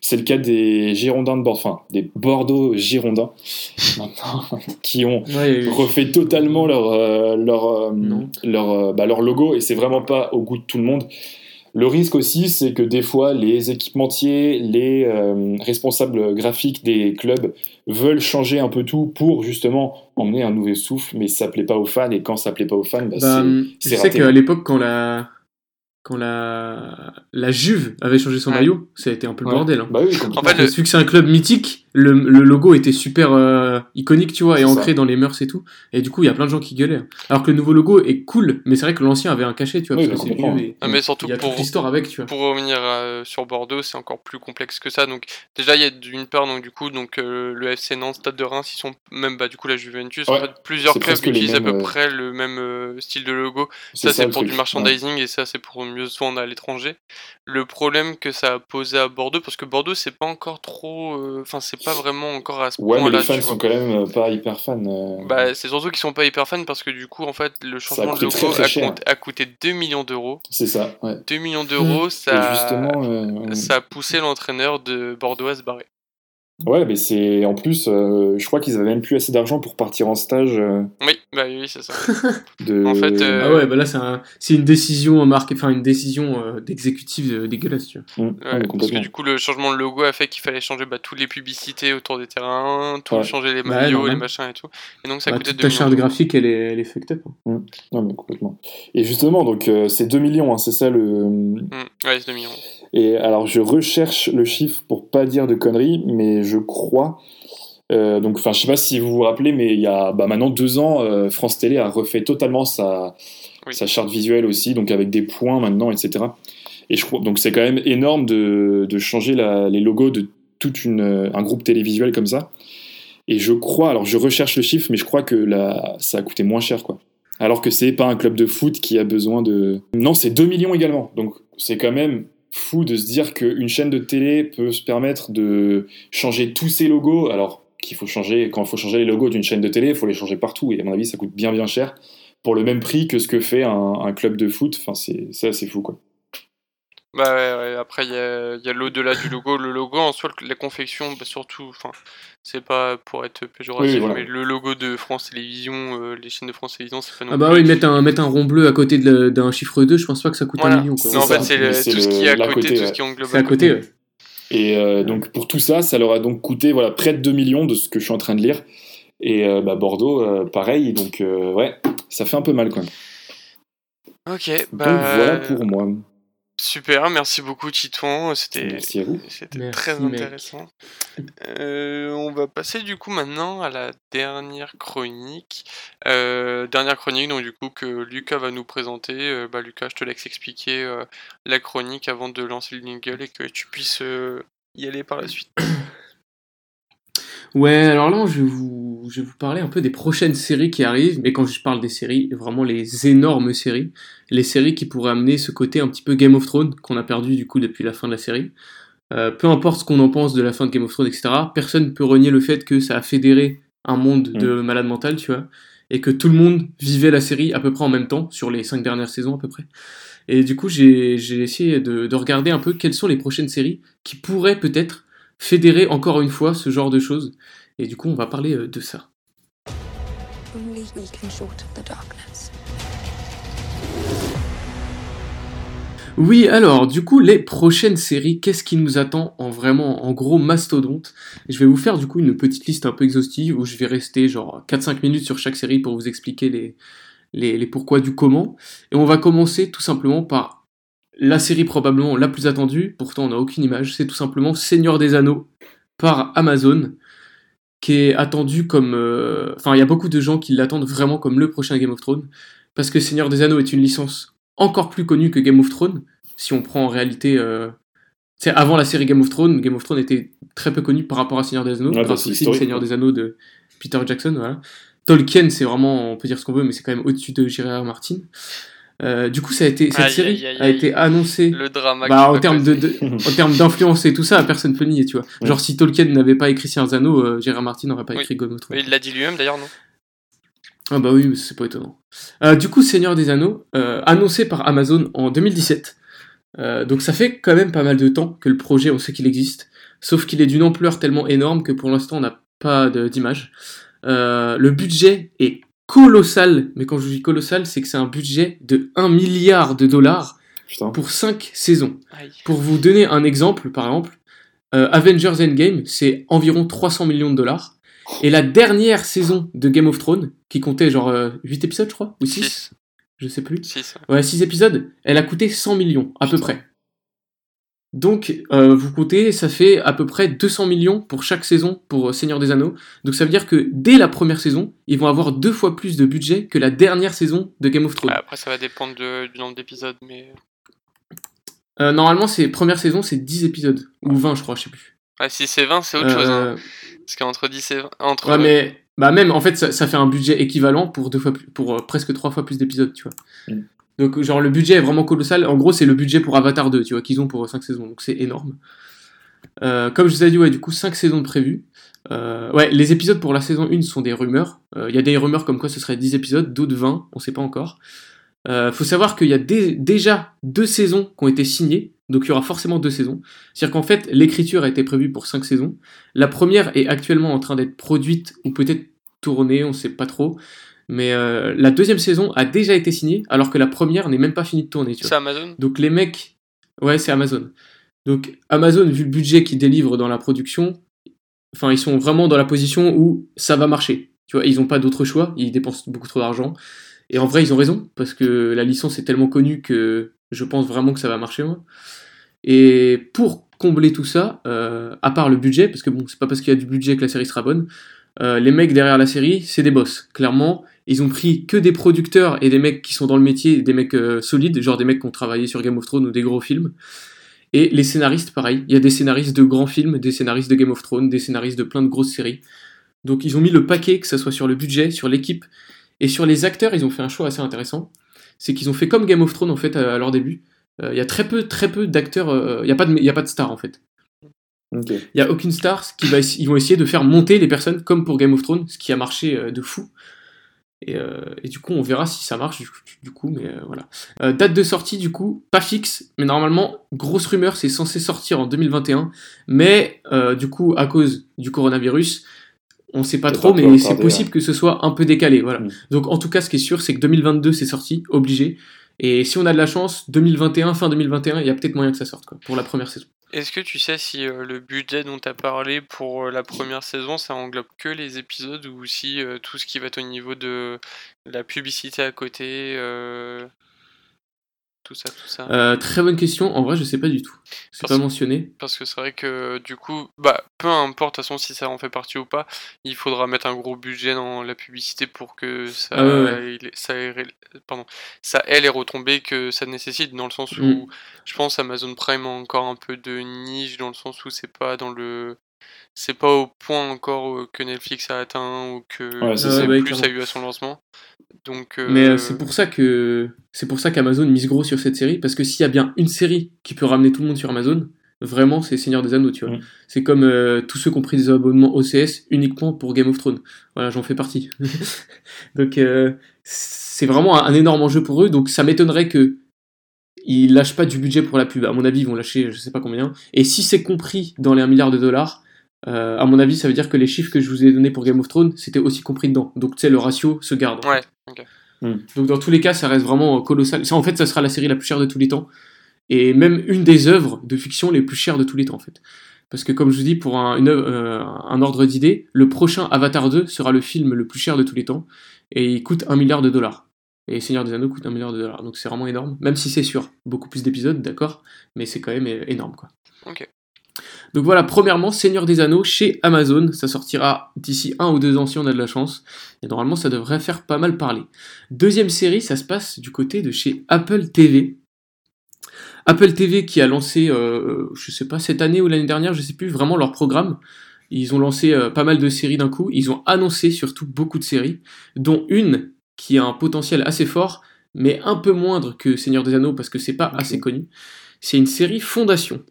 C'est le cas des Girondins de Bordeaux, enfin des Bordeaux Girondins, [laughs] qui ont Ouais, refait totalement leur, euh, leur, euh, leur, euh, bah, leur logo et c'est vraiment pas au goût de tout le monde. Le risque aussi, c'est que des fois, les équipementiers, les euh, responsables graphiques des clubs veulent changer un peu tout pour justement emmener un nouveau souffle, mais ça plaît pas aux fans et quand ça plaît pas aux fans, bah, Bah, c'est je c'est sais qu'à l'époque, quand la quand la la Juve avait changé son Ouais. maillot, ça a été un peu le Ouais. bordel. hein. Bah oui. En fait, vu que c'est un club mythique, le, le logo était super euh, iconique, tu vois, et ancré ça. dans les mœurs et tout. Et du coup, il y a plein de gens qui gueulaient. Alors que le nouveau logo est cool, mais c'est vrai que l'ancien avait un cachet, tu vois, Oui, parce que c'est complètement. vieux et Ah, mais surtout y a pour, toute l'histoire avec, tu vois. pour revenir euh, sur Bordeaux, c'est encore plus complexe que ça. Donc déjà, il y a d'une part donc du coup donc euh, le FC Nantes, Stade de Reims, ils sont même bah du coup la Juventus. En Ouais, fait, plusieurs clubs utilisent à peu euh, près le même euh, style de logo. Ça, c'est pour truc. du Ouais. merchandising et ça, c'est pour mieux se vendre à l'étranger. Le problème que ça a posé à Bordeaux, parce que Bordeaux, c'est pas encore trop. euh, Enfin, c'est pas vraiment encore à ce Ouais, mais point-là. les fans sont quand même euh, pas hyper fans. euh. Bah, c'est surtout qu'ils sont pas hyper fans parce que du coup, en fait, le changement de logo très, très a, cher. coûté- a coûté 2 millions d'euros. c'est ça, ouais. 2 millions d'euros, Et ça, justement, euh, ça a poussé l'entraîneur de Bordeaux à se barrer. Ouais, mais c'est en plus, euh, je crois qu'ils avaient même plus assez d'argent pour partir en stage euh, Oui, bah oui, c'est ça. [laughs] de. En fait, euh, Ah ouais, bah là, c'est un- c'est une décision marquée, enfin, une décision euh, d'exécutif euh, dégueulasse, tu vois. Mm, Ouais, parce que du coup, le changement de logo a fait qu'il fallait changer bah, toutes les publicités autour des terrains, tout Ouais. changer les Ouais, maillots, les machins et tout. Et donc, ça Bah, coûtait toute 2 ta charte graphique, elle est, elle est fucked up. hein. Non, mais complètement. Et justement, donc euh, c'est 2 millions, hein, c'est ça le. Mm, ouais, c'est 2 millions. Et alors, je recherche le chiffre pour pas dire de conneries, mais je crois. euh, donc, enfin, je sais pas si vous vous rappelez, mais il y a bah, maintenant deux ans, euh, France Télé a refait totalement sa, Oui. sa charte visuelle aussi, donc avec des points maintenant, etc. Et je crois, donc c'est quand même énorme de, de changer la- les logos de tout un groupe télévisuel comme ça. Et je crois, alors je recherche le chiffre, mais je crois que la, ça a coûté moins cher, quoi. Alors que c'est pas un club de foot qui a besoin de. Non, c'est 2 millions également. Donc c'est quand même fou de se dire qu'une chaîne de télé peut se permettre de changer tous ses logos. Alors qu'il faut changer, quand il faut changer les logos d'une chaîne de télé, il faut les changer partout. Et à mon avis, ça coûte bien bien cher pour le même prix que ce que fait un, club de foot. Enfin, c'est c'est assez fou, quoi. Bah ouais, ouais, après, il y a, il y a l'au-delà du logo. Le logo, en soi, la confection, bah, surtout, enfin, c'est pas pour être péjoratif, Oui, voilà. mais le logo de France Télévisions, euh, les chaînes de France Télévisions, c'est pas non Ah bah oui, mettre un, mettre un rond bleu à côté d'un chiffre 2, je pense pas que ça coûte Voilà. un million. Quoi. Non, en C'est fait, c'est tout ce qui est à côté, tout ce qui englobe. C'est à côté, ouais. Et euh, donc pour tout ça, ça leur a donc coûté voilà, près de 2 millions de ce que je suis en train de lire. Et euh, bah, Bordeaux, euh, pareil. Donc euh, ouais, ça fait un peu mal quand même. Ok, Donc bah. voilà pour moi. Super, merci beaucoup, Titouan. C'était. Très mec. intéressant. Euh, on va passer du coup maintenant à la dernière chronique. Euh, dernière chronique, donc du coup que Lucas va nous présenter. Euh, bah, Lucas, je te laisse expliquer euh, la chronique avant de lancer le jingle et que tu puisses euh, y aller par la suite. [coughs] Ouais, alors là, je vais, vous, je vais vous parler un peu des prochaines séries qui arrivent, mais quand je parle des séries, vraiment les énormes séries, les séries qui pourraient amener ce côté un petit peu Game of Thrones qu'on a perdu du coup depuis la fin de la série. Euh, peu importe ce qu'on en pense de la fin de Game of Thrones, etc., personne ne peut renier le fait que ça a fédéré un monde de malade mental, tu vois, et que tout le monde vivait la série à peu près en même temps, sur les cinq dernières saisons à peu près. Et du coup, j'ai essayé de, de, regarder un peu quelles sont les prochaines séries qui pourraient peut-être fédérer encore une fois ce genre de choses. Et du coup, on va parler euh, de ça. Oui, alors, du coup, les prochaines séries, qu'est-ce qui nous attend en vraiment, en gros mastodonte? Je vais vous faire du coup une petite liste un peu exhaustive où je vais rester genre 4-5 minutes sur chaque série pour vous expliquer les, les, les pourquoi du comment. Et on va commencer tout simplement par la série probablement la plus attendue, pourtant on n'a aucune image, c'est tout simplement Seigneur des Anneaux par Amazon, qui est attendu comme... euh, Enfin, il y a beaucoup de gens qui l'attendent vraiment comme le prochain Game of Thrones, parce que Seigneur des Anneaux est une licence encore plus connue que Game of Thrones, si on prend en réalité... Euh... C'est avant la série Game of Thrones, Game of Thrones était très peu connu par rapport à Seigneur des Anneaux, bah, grâce c'est au film historique, Seigneur des Anneaux de Peter Jackson, voilà. Tolkien, c'est vraiment, on peut dire ce qu'on veut, mais c'est quand même au-dessus de J.R.R. Martin. Euh, du coup, ça a été, cette Aïe, série aïe, aïe, a été annoncée. Le drama. Bah, en termes de, en termes d'influence et tout ça, personne peut nier, tu vois. Genre, si Tolkien n'avait pas écrit Seigneur des Anneaux, euh, J.R.R. Martin n'aurait pas Oui. écrit Game of Thrones. Il l'a dit lui-même d'ailleurs, non? Ah bah oui, mais c'est pas étonnant. Euh, du coup, Seigneur des Anneaux, euh, annoncé par Amazon en 2017. Euh, donc ça fait quand même pas mal de temps que le projet, on sait qu'il existe. Sauf qu'il est d'une ampleur tellement énorme que pour l'instant, on n'a pas de- d'image. Euh, le budget est colossal, mais quand je dis colossal, c'est que c'est un budget de 1 milliard de dollars Putain. pour 5 saisons. Aïe. Pour vous donner un exemple, par exemple, euh, Avengers Endgame, c'est environ 300 millions de dollars. Et la dernière saison de Game of Thrones, qui comptait genre euh, 8 épisodes, je crois, ou 6, 6. je sais plus. 6. Ouais, 6 épisodes, elle a coûté 100 millions, à peu près. Donc, euh, vous comptez, ça fait à peu près 200 millions pour chaque saison pour euh, Seigneur des Anneaux. Donc ça veut dire que dès la première saison, ils vont avoir deux fois plus de budget que la dernière saison de Game of Thrones. Après, ça va dépendre de- du nombre d'épisodes, mais. Euh, normalement, c'est première saison, c'est 10 épisodes. Ou 20, je crois, je sais plus. Ah, si c'est 20, c'est autre chose. hein. Parce qu'entre 10 et 20. Entre... Ouais, mais bah même en fait, ça, ça fait un budget équivalent pour deux fois plus, pour euh, presque trois fois plus d'épisodes, tu vois. Mm. Donc genre le budget est vraiment colossal. En gros, c'est le budget pour Avatar 2, tu vois, qu'ils ont pour 5 saisons. Donc c'est énorme. Euh, comme je vous ai dit, ouais, du coup 5 saisons prévues. Euh, ouais, les épisodes pour la saison 1 sont des rumeurs. Euh, Il y a des rumeurs comme quoi ce serait 10 épisodes, d'autres 20, on sait pas encore. Faut savoir qu'il y a dé- déjà deux saisons qui ont été signées, donc il y aura forcément deux saisons. C'est-à-dire qu'en fait, l'écriture a été prévue pour 5 saisons. La première est actuellement en train d'être produite ou peut-être tournée, on sait pas trop. Mais euh, la deuxième saison a déjà été signée, alors que la première n'est même pas finie de tourner. C'est Amazon? Donc les mecs, ouais, c'est Amazon. Donc Amazon, vu le budget qu'ils délivrent dans la production, enfin ils sont vraiment dans la position où ça va marcher. Tu vois, ils n'ont pas d'autre choix, ils dépensent beaucoup trop d'argent. Et en vrai, ils ont raison parce que la licence est tellement connue que je pense vraiment que ça va marcher. Moi. Et pour combler tout ça, euh, à part le budget, parce que bon, c'est pas parce qu'il y a du budget que la série sera bonne. euh, les mecs derrière la série, c'est des boss. Clairement, ils ont pris que des producteurs et des mecs qui sont dans le métier, des mecs euh, solides, genre des mecs qui ont travaillé sur Game of Thrones ou des gros films. Et les scénaristes, pareil. Il y a des scénaristes de grands films, des scénaristes de Game of Thrones, des scénaristes de plein de grosses séries. Donc ils ont mis le paquet, que ce soit sur le budget, sur l'équipe et sur les acteurs. Ils ont fait un choix assez intéressant. C'est qu'ils ont fait comme Game of Thrones en fait à leur début. Euh, Il y a très peu, très peu d'acteurs. euh, Il n'y a pas de, y a pas de stars en fait. Il n'y a aucune star. Qui va, ils vont essayer de faire monter les personnes comme pour Game of Thrones, ce qui a marché de fou. Et, euh, et du coup, on verra si ça marche, du, du coup, mais euh, voilà. Euh, date de sortie, du coup, pas fixe, mais normalement, grosse rumeur, c'est censé sortir en 2021, mais du coup, à cause du coronavirus, on sait pas C'est trop, mais c'est possible que ce soit un peu décalé, voilà. Mm. Donc, en tout cas, ce qui est sûr, c'est que 2022, c'est sorti, obligé. Et si on a de la chance, 2021, fin 2021, il y a peut-être moyen que ça sorte, quoi, pour la première saison. Est-ce que tu sais si euh, le budget dont tu as parlé pour euh, la première saison, ça englobe que les épisodes ou si euh, tout ce qui va être au niveau de la publicité à côté, tout ça, tout ça Euh, très bonne question. En vrai, je sais pas du tout. C'est pas mentionné. Parce que c'est vrai que du coup, bah, peu importe de toute façon si ça en fait partie ou pas, il faudra mettre un gros budget dans la publicité pour que ça, Ah ouais, ouais. ça, pardon, ça ait les retombées que ça nécessite, dans le sens où Mm. je pense Amazon Prime a encore un peu de niche, dans le sens où c'est pas dans le. C'est pas au point encore euh, que Netflix a atteint ou que Ouais, c'est ça. Disney Ouais, Plus a eu à son lancement. Donc, Mais euh, euh, c'est pour ça que c'est pour ça qu'Amazon mise gros sur cette série parce que s'il y a bien une série qui peut ramener tout le monde sur Amazon, vraiment, c'est Seigneur des Anneaux, tu vois. Mm. C'est comme euh, tous ceux qui ont pris des abonnements OCS uniquement pour Game of Thrones. Voilà, j'en fais partie. [laughs] donc, euh, c'est vraiment un, un énorme enjeu pour eux. Donc, ça m'étonnerait que ils lâchent pas du budget pour la pub. À mon avis, ils vont lâcher je sais pas combien. Et si c'est compris dans les 1 milliard de dollars, euh, à mon avis, ça veut dire que les chiffres que je vous ai donnés pour Game of Thrones, c'était aussi compris dedans. Donc, tu sais, le ratio se garde. Ouais, Donc, dans tous les cas, ça reste vraiment colossal. Ça, en fait, ça sera la série la plus chère de tous les temps. Et même une des œuvres de fiction les plus chères de tous les temps, en fait. Parce que, comme je vous dis, pour un, une euh, un ordre d'idée, le prochain Avatar 2 sera le film le plus cher de tous les temps. Et il coûte 1 milliard de dollars. Et Seigneur des Anneaux coûte 1 milliard de dollars. Donc, c'est vraiment énorme. Même si c'est sûr, beaucoup plus d'épisodes, d'accord. Mais c'est quand même euh, énorme, quoi. Ok. Donc voilà, premièrement, Seigneur des Anneaux chez Amazon. Ça sortira d'ici un ou deux ans si on a de la chance. Et normalement, ça devrait faire pas mal parler. Deuxième série, ça se passe du côté de chez Apple TV. Apple TV qui a lancé, euh, je sais pas, cette année ou l'année dernière, je sais plus, vraiment leur programme. Ils ont lancé euh, pas mal de séries d'un coup. Ils ont annoncé surtout beaucoup de séries, dont une qui a un potentiel assez fort, mais un peu moindre que Seigneur des Anneaux parce que c'est pas assez connu. C'est une série Fondation.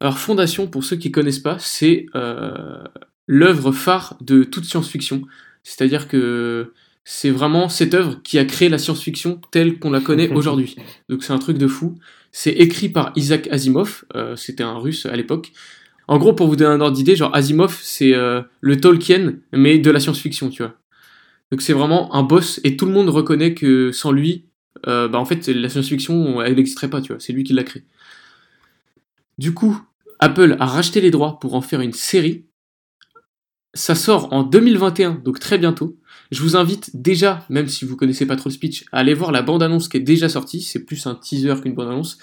Alors Fondation, pour ceux qui connaissent pas, c'est euh, l'œuvre phare de toute science-fiction. C'est-à-dire que c'est vraiment cette œuvre qui a créé la science-fiction telle qu'on la connaît [laughs] aujourd'hui. Donc c'est un truc de fou. C'est écrit par Isaac Asimov, euh, c'était un russe à l'époque. En gros, pour vous donner un ordre d'idée, genre Asimov, c'est euh, le Tolkien, mais de la science-fiction, tu vois. Donc c'est vraiment un boss, et tout le monde reconnaît que sans lui, euh, bah en fait, la science-fiction, elle n'existerait pas, tu vois. C'est lui qui l'a créé. Du coup, Apple a racheté les droits pour en faire une série. Ça sort en 2021, donc très bientôt. Je vous invite déjà, même si vous connaissez pas trop le speech, à aller voir la bande-annonce qui est déjà sortie. C'est plus un teaser qu'une bande-annonce.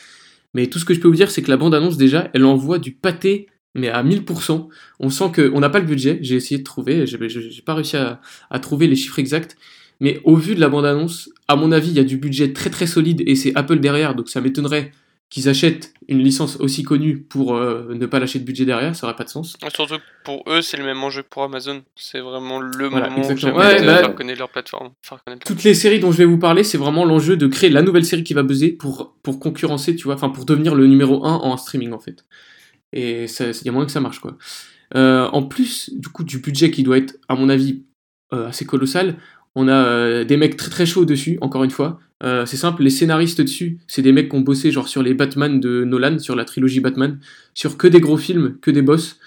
Mais tout ce que je peux vous dire, c'est que la bande-annonce, déjà, elle envoie du pâté, mais à 1000%. On sent qu'on n'a pas le budget. J'ai essayé de trouver, j'ai pas réussi à, à trouver les chiffres exacts. Mais au vu de la bande-annonce, à mon avis, il y a du budget très très solide et c'est Apple derrière, donc ça m'étonnerait qu'ils achètent une licence aussi connue pour euh, ne pas lâcher de budget derrière, ça aurait pas de sens. Surtout que pour eux, c'est le même enjeu que pour Amazon. C'est vraiment le Voilà, moment où exactement. jamais Ouais, de bah- faire connaître leur plateforme. Faire connaître Toutes les séries dont je vais vous parler, c'est vraiment l'enjeu de créer la nouvelle série qui va buzzer pour, pour concurrencer, tu vois, enfin pour devenir le numéro 1 en streaming en fait. Et il y a moyen que ça marche quoi. Euh, en plus du coup du budget qui doit être à mon avis euh, assez colossal, on a euh, des mecs très très chauds dessus, encore une fois. Euh, c'est simple, les scénaristes dessus, c'est des mecs qui ont bossé genre sur les Batman de Nolan, sur la trilogie Batman, sur que des gros films, que des boss.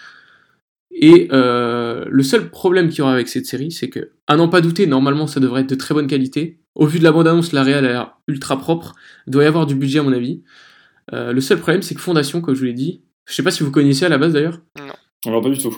Et euh, le seul problème qu'il y aura avec cette série, c'est que, à n'en pas douter, normalement ça devrait être de très bonne qualité. Au vu de la bande-annonce, la réelle a l'air ultra propre. Il doit y avoir du budget à mon avis. Euh, le seul problème, c'est que Fondation, comme je vous l'ai dit, je sais pas si vous connaissez à la base d'ailleurs. Alors, pas du tout.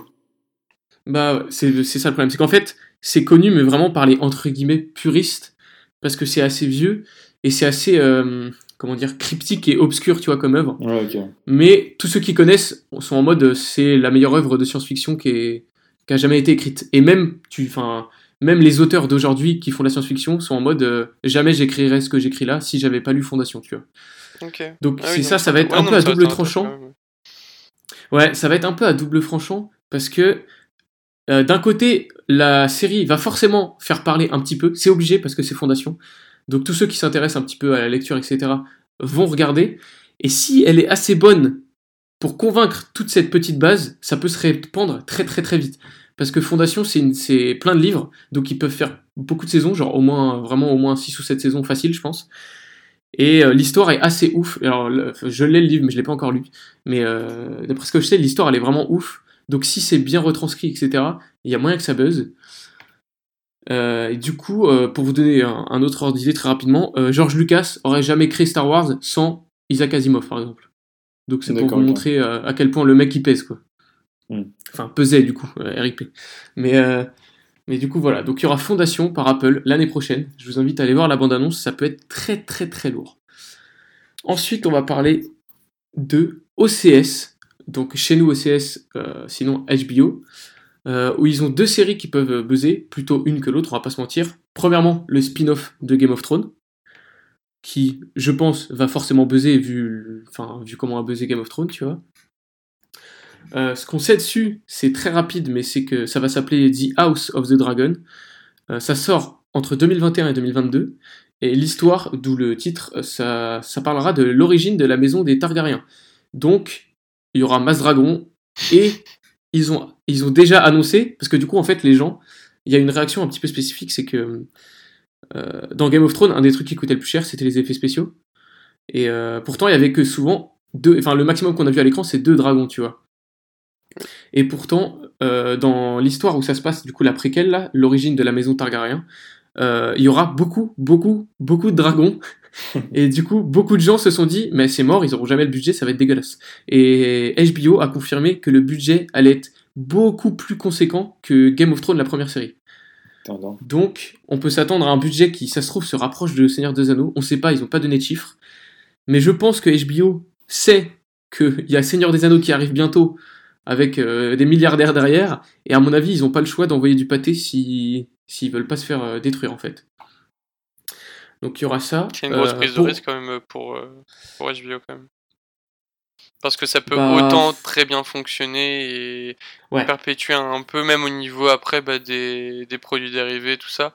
Bah, c'est ça le problème. C'est qu'en fait, c'est connu, mais vraiment par les entre guillemets puristes, parce que c'est assez vieux et c'est assez, euh, comment dire, cryptique et obscur, tu vois, comme œuvre. Ouais. Mais tous ceux qui connaissent sont en mode, euh, c'est la meilleure œuvre de science-fiction qui, est- qui a jamais été écrite. Et même, tu, enfin, même les auteurs d'aujourd'hui qui font de la science-fiction sont en mode, euh, jamais j'écrirais ce que j'écris là si j'avais pas lu Fondation, tu vois. Ok. Donc Ah oui, c'est ça, ça va être ouais, un non, peu à double tranchant. Ouais, ça va être un peu à double tranchant parce que euh, d'un côté, la série va forcément faire parler un petit peu, c'est obligé parce que c'est Fondation. Donc tous ceux qui s'intéressent un petit peu à la lecture, etc., vont regarder. Et si elle est assez bonne pour convaincre toute cette petite base, ça peut se répandre très très très vite. Parce que Fondation, c'est plein de livres, donc ils peuvent faire beaucoup de saisons, genre au moins vraiment au moins 6 ou 7 saisons faciles, je pense. Et euh, l'histoire est assez ouf. Alors, je l'ai le livre, mais je l'ai pas encore lu. Mais euh, d'après ce que je sais, l'histoire, elle est vraiment ouf. Donc, si c'est bien retranscrit, etc., il y a moyen que ça buzz. Euh, et du coup, euh, pour vous donner un, un autre ordre d'idée très rapidement, euh, George Lucas aurait jamais créé Star Wars sans Isaac Asimov, par exemple. Donc, c'est pour vous montrer à quel point le mec il pèse, quoi. Hmm. Enfin, pesait, du coup, RIP. Mais, mais du coup, voilà. Donc, il y aura Fondation par Apple l'année prochaine. Je vous invite à aller voir la bande-annonce. Ça peut être très, très, très lourd. Ensuite, on va parler de OCS. Donc, chez nous, OCS, euh, sinon HBO. euh, où ils ont deux séries qui peuvent buzzer, plutôt une que l'autre, on va pas se mentir. Premièrement, le spin-off de Game of Thrones, qui, je pense, va forcément buzzer vu, comment a buzzé Game of Thrones, tu vois. Euh, ce qu'on sait dessus, c'est très rapide, mais c'est que ça va s'appeler The House of the Dragon. Ça sort entre 2021 et 2022. Et l'histoire, d'où le titre, ça, ça parlera de l'origine de la maison des Targaryens. Donc, il y aura Mass Dragon et ils ont, ils ont déjà annoncé, parce que du coup, en fait, les gens, il y a une réaction un petit peu spécifique, c'est que euh, dans Game of Thrones, un des trucs qui coûtait le plus cher, c'était les effets spéciaux. Et euh, pourtant, il y avait que souvent deux, enfin, le maximum qu'on a vu à l'écran, c'est deux dragons, tu vois. Et pourtant, euh, dans l'histoire où ça se passe, du coup, la préquelle, l'origine de la maison Targaryen, il y aura beaucoup, beaucoup, beaucoup de dragons. [laughs] et du coup, beaucoup de gens se sont dit, mais c'est mort, ils auront jamais le budget, ça va être dégueulasse. Et HBO a confirmé que le budget allait être beaucoup plus conséquent que Game of Thrones, la première série. Donc, on peut s'attendre à un budget qui, ça se trouve, se rapproche de Seigneur des Anneaux. On sait pas, ils ont pas donné de chiffres. Mais je pense que HBO sait qu'il y a Seigneur des Anneaux qui arrive bientôt avec euh, des milliardaires derrière. Et à mon avis, ils ont pas le choix d'envoyer du pâté si s'ils veulent pas se faire euh, détruire en fait. Donc il y aura ça. C'est une grosse Euh, prise de pour- risque quand même pour, euh, pour HBO quand même. Parce que ça peut Bah, autant très bien fonctionner et Ouais. perpétuer un peu, même au niveau après bah, des, des produits dérivés, tout ça.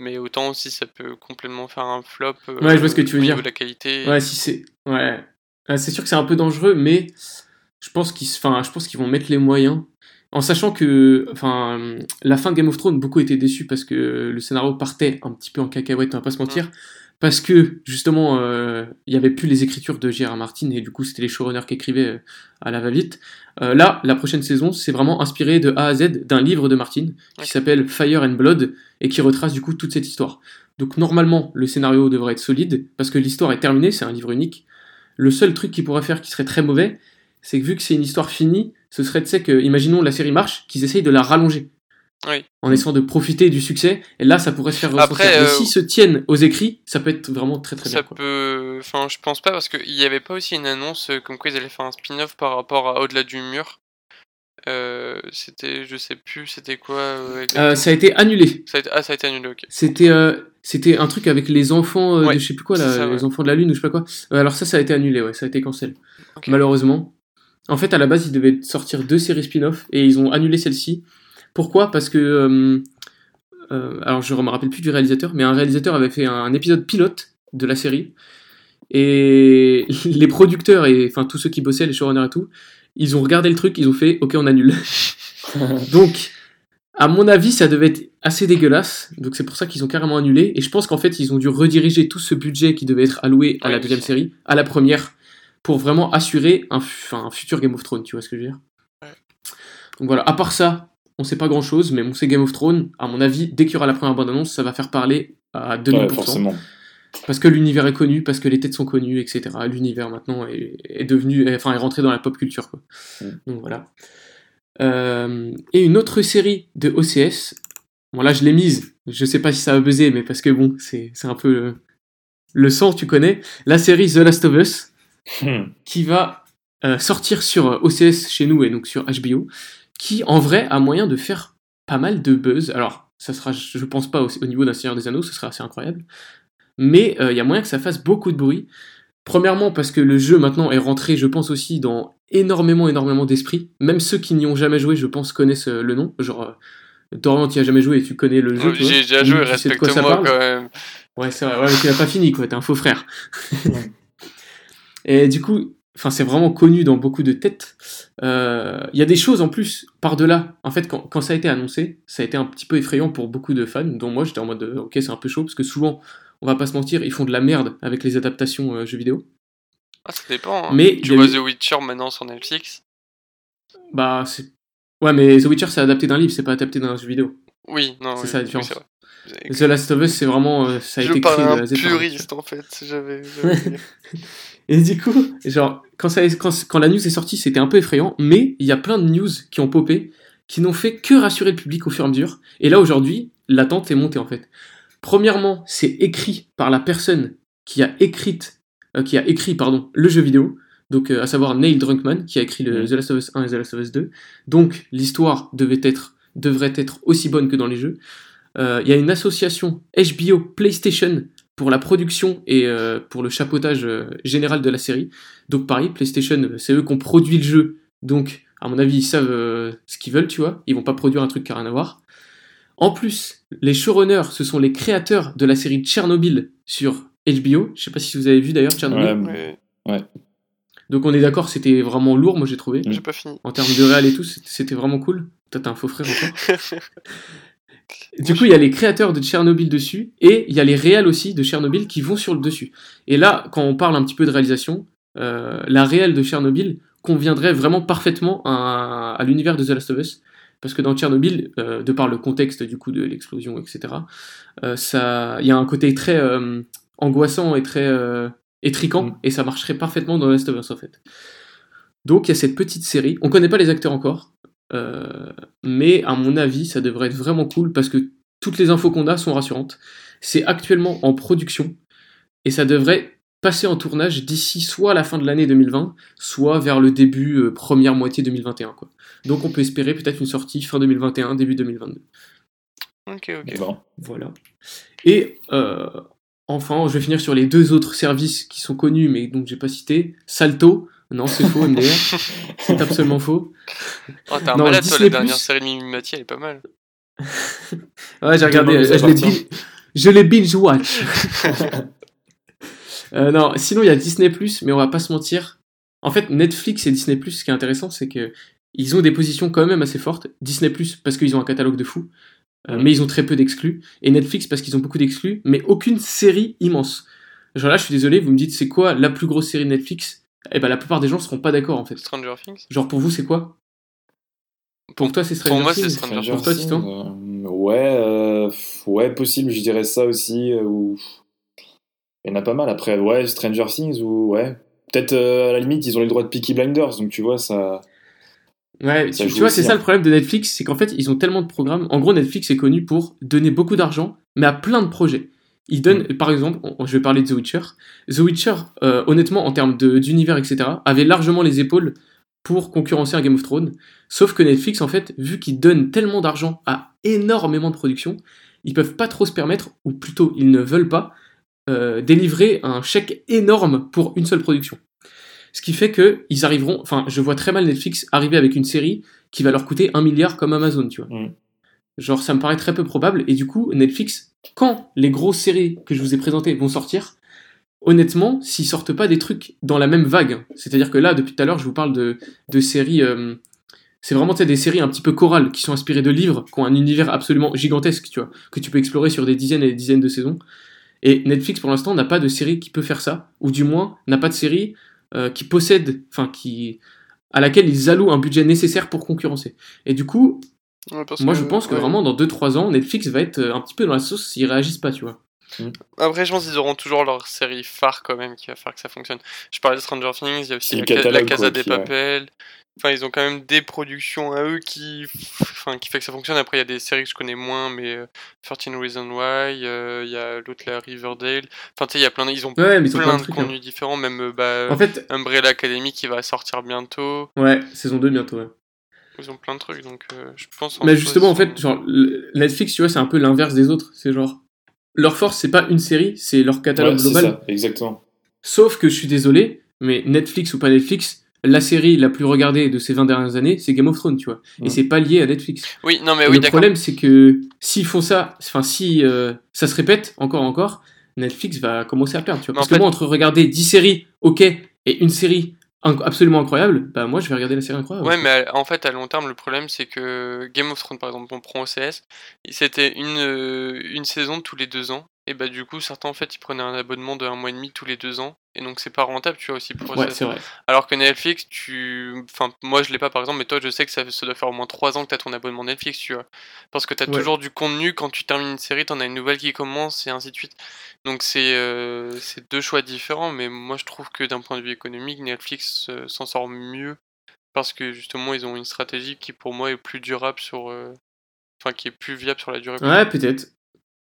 Mais autant aussi ça peut complètement faire un flop euh, Ouais, je vois ce que tu veux au dire. de la qualité. Ouais, si c'est. Ouais. C'est sûr que c'est un peu dangereux, mais je pense qu'ils enfin, je pense qu'ils vont mettre les moyens. En sachant que enfin, la fin de Game of Thrones, beaucoup étaient déçus parce que le scénario partait un petit peu en cacahuète, on va pas se mentir. Parce que justement, euh, il y avait plus les écritures de J.R.R. Martin et du coup, c'était les showrunners qui écrivaient euh, à la va-vite. Euh, là, la prochaine saison, c'est vraiment inspiré de A à Z d'un livre de Martin qui s'appelle Fire and Blood et qui retrace du coup toute cette histoire. Donc normalement, le scénario devrait être solide parce que l'histoire est terminée, c'est un livre unique. Le seul truc qu'il pourrait faire qui serait très mauvais, c'est que vu que c'est une histoire finie, ce serait, tu sais, que, imaginons la série marche, qu'ils essayent de la rallonger. Oui. En essayant de profiter du succès, et là, ça pourrait se faire ressentir. Après, Mais euh, s'ils se tiennent aux écrits, ça peut être vraiment très très ça bien. quoi. peut. Enfin, je pense pas parce qu'il y avait pas aussi une annonce euh, comme quoi ils allaient faire un spin-off par rapport à Au-delà du mur. Euh, c'était, je sais plus, c'était quoi euh. Euh, ça a été annulé. Ça a été- Ah, ça a été annulé, ok. C'était c'était un truc avec les enfants Ouais, de je sais plus quoi là, ça, les ouais. enfants de la lune ou je sais pas quoi. Alors ça ça a été annulé ouais, ça a été cancel. Malheureusement. En fait à la base ils devaient sortir deux séries spin-off et ils ont annulé celle-ci. Pourquoi? Parce que euh, euh, alors je me rappelle plus du réalisateur mais un réalisateur avait fait un épisode pilote de la série et [laughs] les producteurs et enfin tous ceux qui bossaient les showrunners et tout, ils ont regardé le truc, ils ont fait OK on annule. [laughs] Donc, à mon avis, ça devait être assez dégueulasse. Donc, c'est pour ça qu'ils ont carrément annulé. Et je pense qu'en fait, ils ont dû rediriger tout ce budget qui devait être alloué à la deuxième série, à la première, pour vraiment assurer un, futur Game of Thrones. Tu vois ce que je veux dire? Ouais. Donc voilà, à part ça, on sait pas grand chose, mais on sait Game of Thrones, à mon avis, dès qu'il y aura la première bande-annonce, ça va faire parler à 2000%. Ouais, forcément. parce que l'univers est connu, parce que les têtes sont connues, etc. L'univers maintenant est, est devenu, est- enfin, est rentré dans la pop culture, quoi. Mm. Donc voilà. Euh, et une autre série de OCS. Bon là je l'ai mise. Je sais pas si ça va buzzer, mais parce que bon, c'est c'est un peu le, le sang, tu connais. La série The Last of Us Hmm. qui va euh, sortir sur euh, OCS chez nous et donc sur HBO, qui en vrai a moyen de faire pas mal de buzz. Alors, ça sera, je pense pas au, au niveau d'un Seigneur des Anneaux, ce sera assez incroyable, mais euh, il y a moyen que ça fasse beaucoup de bruit. Premièrement parce que le jeu maintenant est rentré, je pense aussi dans énormément, énormément d'esprit. Même ceux qui n'y ont jamais joué, je pense, connaissent euh, le nom. Genre, euh, Dorian, tu y as jamais joué et tu connais le jeu. J'ai déjà joué, sais de quoi ça respecte-moi quand même. Ouais, c'est vrai, ouais, mais tu l'as pas fini, quoi, t'es un faux frère. [laughs] et du coup, enfin, c'est vraiment connu dans beaucoup de têtes. Euh, Il y a des choses en plus par-delà. En fait, quand, quand ça a été annoncé, ça a été un petit peu effrayant pour beaucoup de fans, dont moi j'étais en mode, euh, ok, c'est un peu chaud, parce que souvent, on va pas se mentir, ils font de la merde avec les adaptations euh, jeux vidéo. Ah, ça dépend. hein. Mais tu vois eu- The Witcher maintenant sur Netflix? Bah, c'est. Ouais, mais The Witcher, c'est adapté d'un livre, c'est pas adapté d'un jeu vidéo. Oui, non. C'est oui, ça la différence. The Last of Us, c'est vraiment. euh, ça a Je été créé de à A un à Z par un puriste en fait. J'avais. [laughs] Et du coup, genre, quand, ça, quand, quand la news est sortie, c'était un peu effrayant, mais il y a plein de news qui ont popé, qui n'ont fait que rassurer le public au fur et à mesure. Et là, aujourd'hui, l'attente est montée, en fait. Premièrement, c'est écrit par la personne qui a écrit, euh, qui a écrit, pardon, le jeu vidéo. Donc, euh, à savoir Neil Drunkman, qui a écrit le. The Last of Us 1 et The Last of Us 2. Donc, l'histoire devait être, devrait être aussi bonne que dans les jeux. Euh, Il y a une association HBO PlayStation pour la production et euh, pour le chapeautage euh, général de la série. Donc pareil, PlayStation, euh, c'est eux qui ont produit le jeu. Donc, à mon avis, ils savent euh, ce qu'ils veulent, tu vois. Ils vont pas produire un truc qui n'a rien à voir. En plus, les showrunners, ce sont les créateurs de la série Tchernobyl sur HBO. Je sais pas si vous avez vu d'ailleurs Tchernobyl. Ouais, Ouais. Donc on est d'accord, c'était vraiment lourd, moi j'ai trouvé. J'ai pas fini. En termes de réel et tout, c'était vraiment cool. Toi, t'as un faux frère encore. [laughs] Du coup, il y a les créateurs de Tchernobyl dessus, et il y a les réels aussi de Tchernobyl qui vont sur le dessus. Et là, quand on parle un petit peu de réalisation, euh, la réelle de Tchernobyl conviendrait vraiment parfaitement à, à l'univers de The Last of Us. Parce que dans Tchernobyl, euh, de par le contexte du coup de l'explosion, etc., euh, ça, il y a un côté très angoissant et très étriquant, Mm. et ça marcherait parfaitement dans The Last of Us en fait. Donc il y a cette petite série. On connaît pas les acteurs encore, euh, mais à mon avis, ça devrait être vraiment cool parce que toutes les infos qu'on a sont rassurantes. C'est actuellement en production et ça devrait passer en tournage d'ici soit la fin de l'année 2020, soit vers le début, euh, première moitié 2021. Quoi. Donc on peut espérer peut-être une sortie fin 2021, début 2022. Ok, ok. Voilà. Et euh, enfin, je vais finir sur les deux autres services qui sont connus mais donc j'ai pas cité. Salto. Non, c'est faux, MDR. [laughs] c'est absolument faux. Oh, t'es un Non, malade, toi, Disney+. la dernière série de Mimi Mati, elle est pas mal. [laughs] Ouais, j'ai regardé, euh, je l'ai je l'ai binge-watch. [laughs] Euh, non, sinon il y a Disney+, mais on va pas se mentir. En fait, Netflix et Disney+, ce qui est intéressant, c'est que ils ont des positions quand même assez fortes. Disney+, parce qu'ils ont un catalogue de fou, euh, Mm. mais ils ont très peu d'exclus. Et Netflix, parce qu'ils ont beaucoup d'exclus, mais aucune série immense. Genre là, je suis désolé, vous me dites c'est quoi la plus grosse série de Netflix? Eh ben la plupart des gens seront pas d'accord en fait. Stranger Things? Genre pour vous, c'est quoi? Pour toi, c'est Stranger Pour moi, c'est Things Stranger Pour toi, Things, Titan euh, Ouais, euh, ouais, possible, je dirais ça aussi. euh, ou... Il y en a pas mal après. Ouais, Stranger Things ou ouais. Peut-être euh, à la limite, ils ont les droits de Peaky Blinders, donc tu vois, ça. Ouais, Ça tu, vois, c'est ça hein. le problème de Netflix, c'est qu'en fait, ils ont tellement de programmes. En gros, Netflix est connu pour donner beaucoup d'argent, mais à plein de projets. Ils donnent, Mm. par exemple, on- je vais parler de The Witcher. The Witcher, euh, honnêtement, en termes d'univers, etc., avait largement les épaules pour concurrencer un Game of Thrones. Sauf que Netflix, en fait, vu qu'ils donnent tellement d'argent à énormément de productions, ils peuvent pas trop se permettre, ou plutôt, ils ne veulent pas, euh, délivrer un chèque énorme pour une seule production. Ce qui fait que ils arriveront, enfin, je vois très mal Netflix arriver avec une série qui va leur coûter un milliard comme Amazon, tu vois. Mm. Genre, ça me paraît très peu probable. Et du coup, Netflix, quand les grosses séries que je vous ai présentées vont sortir, honnêtement, s'ils sortent pas des trucs dans la même vague, c'est-à-dire que là, depuis tout à l'heure, je vous parle de, séries. euh, c'est vraiment des séries un petit peu chorales qui sont inspirées de livres, qui ont un univers absolument gigantesque, tu vois, que tu peux explorer sur des dizaines et des dizaines de saisons. Et Netflix, pour l'instant, n'a pas de série qui peut faire ça, ou du moins n'a pas de série euh, qui possède, enfin qui à laquelle ils allouent un budget nécessaire pour concurrencer. Et du coup, Ouais, parce moi je pense que ouais. vraiment dans 2-3 ans, Netflix va être euh, un petit peu dans la sauce s'ils réagissent pas, tu vois. Après, je pense qu'ils auront toujours leur série phare quand même qui va faire que ça fonctionne. Je parlais de Stranger Things, il y a aussi la, Casa quoi, des qui, ouais. Papel. Enfin, ils ont quand même des productions à eux qui, enfin, qui fait que ça fonctionne. Après, il y a des séries que je connais moins, mais euh, 13 Reasons Why, euh, il y a l'autre, la Riverdale. Enfin, tu sais, il y a plein de... Ils ont Ouais, mais ils ont plein plein de hein. contenus différents, même euh, bah, En fait, Umbrella Academy qui va sortir bientôt. ouais, saison 2 bientôt, ouais. Ils ont plein de trucs, donc euh, je pense. Mais justement, en fait, sont- genre, Netflix, tu vois, c'est un peu l'inverse des autres. C'est genre, leur force, c'est pas une série, c'est leur catalogue Ouais, c'est global. ça, exactement. Sauf que je suis désolé, mais Netflix ou pas Netflix, la série la plus regardée de ces 20 dernières années, c'est Game of Thrones, tu vois. Et Mm. c'est pas lié à Netflix. Oui, non, mais Et oui, le problème, c'est que s'ils font ça, enfin, si euh, ça se répète encore, encore, Netflix va commencer à perdre, tu vois. En Parce fait- que moi, entre regarder 10 séries, ok, et une série absolument incroyable, bah moi, je vais regarder la série incroyable. Ouais, mais en fait, à long terme, le problème, c'est que Game of Thrones, par exemple, on prend OCS, c'était une, euh, une saison tous les deux ans. Et bah, du coup, certains, en fait, ils prenaient un abonnement de un mois et demi tous les deux ans. Et donc, c'est pas rentable, tu vois, aussi pour Ouais, vrai. Alors que Netflix, tu. Enfin, moi, je l'ai pas, par exemple, mais toi, je sais que ça, ça doit faire au moins trois ans que t'as ton abonnement Netflix, tu vois. Parce que t'as Ouais. toujours du contenu. Quand tu termines une série, t'en as une nouvelle qui commence, et ainsi de suite. Donc, c'est euh, c'est deux choix différents. Mais moi, je trouve que d'un point de vue économique, Netflix euh, s'en sort mieux parce que justement ils ont une stratégie qui pour moi est plus durable sur euh, enfin qui est plus viable sur la durée Ouais, peut-être.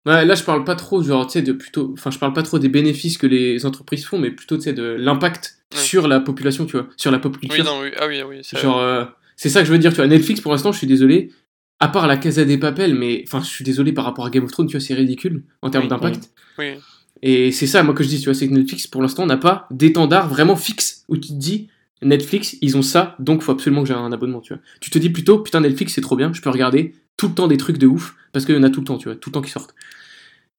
Ouais, là, je parle pas trop, genre, tu sais, de plutôt. Enfin, je parle pas trop des bénéfices que les entreprises font, mais plutôt, tu sais, de l'impact sur la population, tu vois, sur la pop oui culture. non oui ah oui ah oui ça- Genre, euh, c'est ça que je veux dire, tu vois. Netflix, pour l'instant, je suis désolé. À part la Casa des Papel, mais enfin, je suis désolé par rapport à Game of Thrones, tu vois, c'est ridicule en termes Oui, d'impact. oui Et c'est ça, moi, que je dis, tu vois, c'est que Netflix, pour l'instant, n'a pas d'étendard vraiment fixe où tu te dis, Netflix, ils ont ça, donc faut absolument que j'ai un abonnement, tu vois. Tu te dis plutôt, putain, Netflix, c'est trop bien, je peux regarder tout le temps des trucs de ouf, parce qu'il y en a tout le temps, tu vois, tout le temps qui sortent.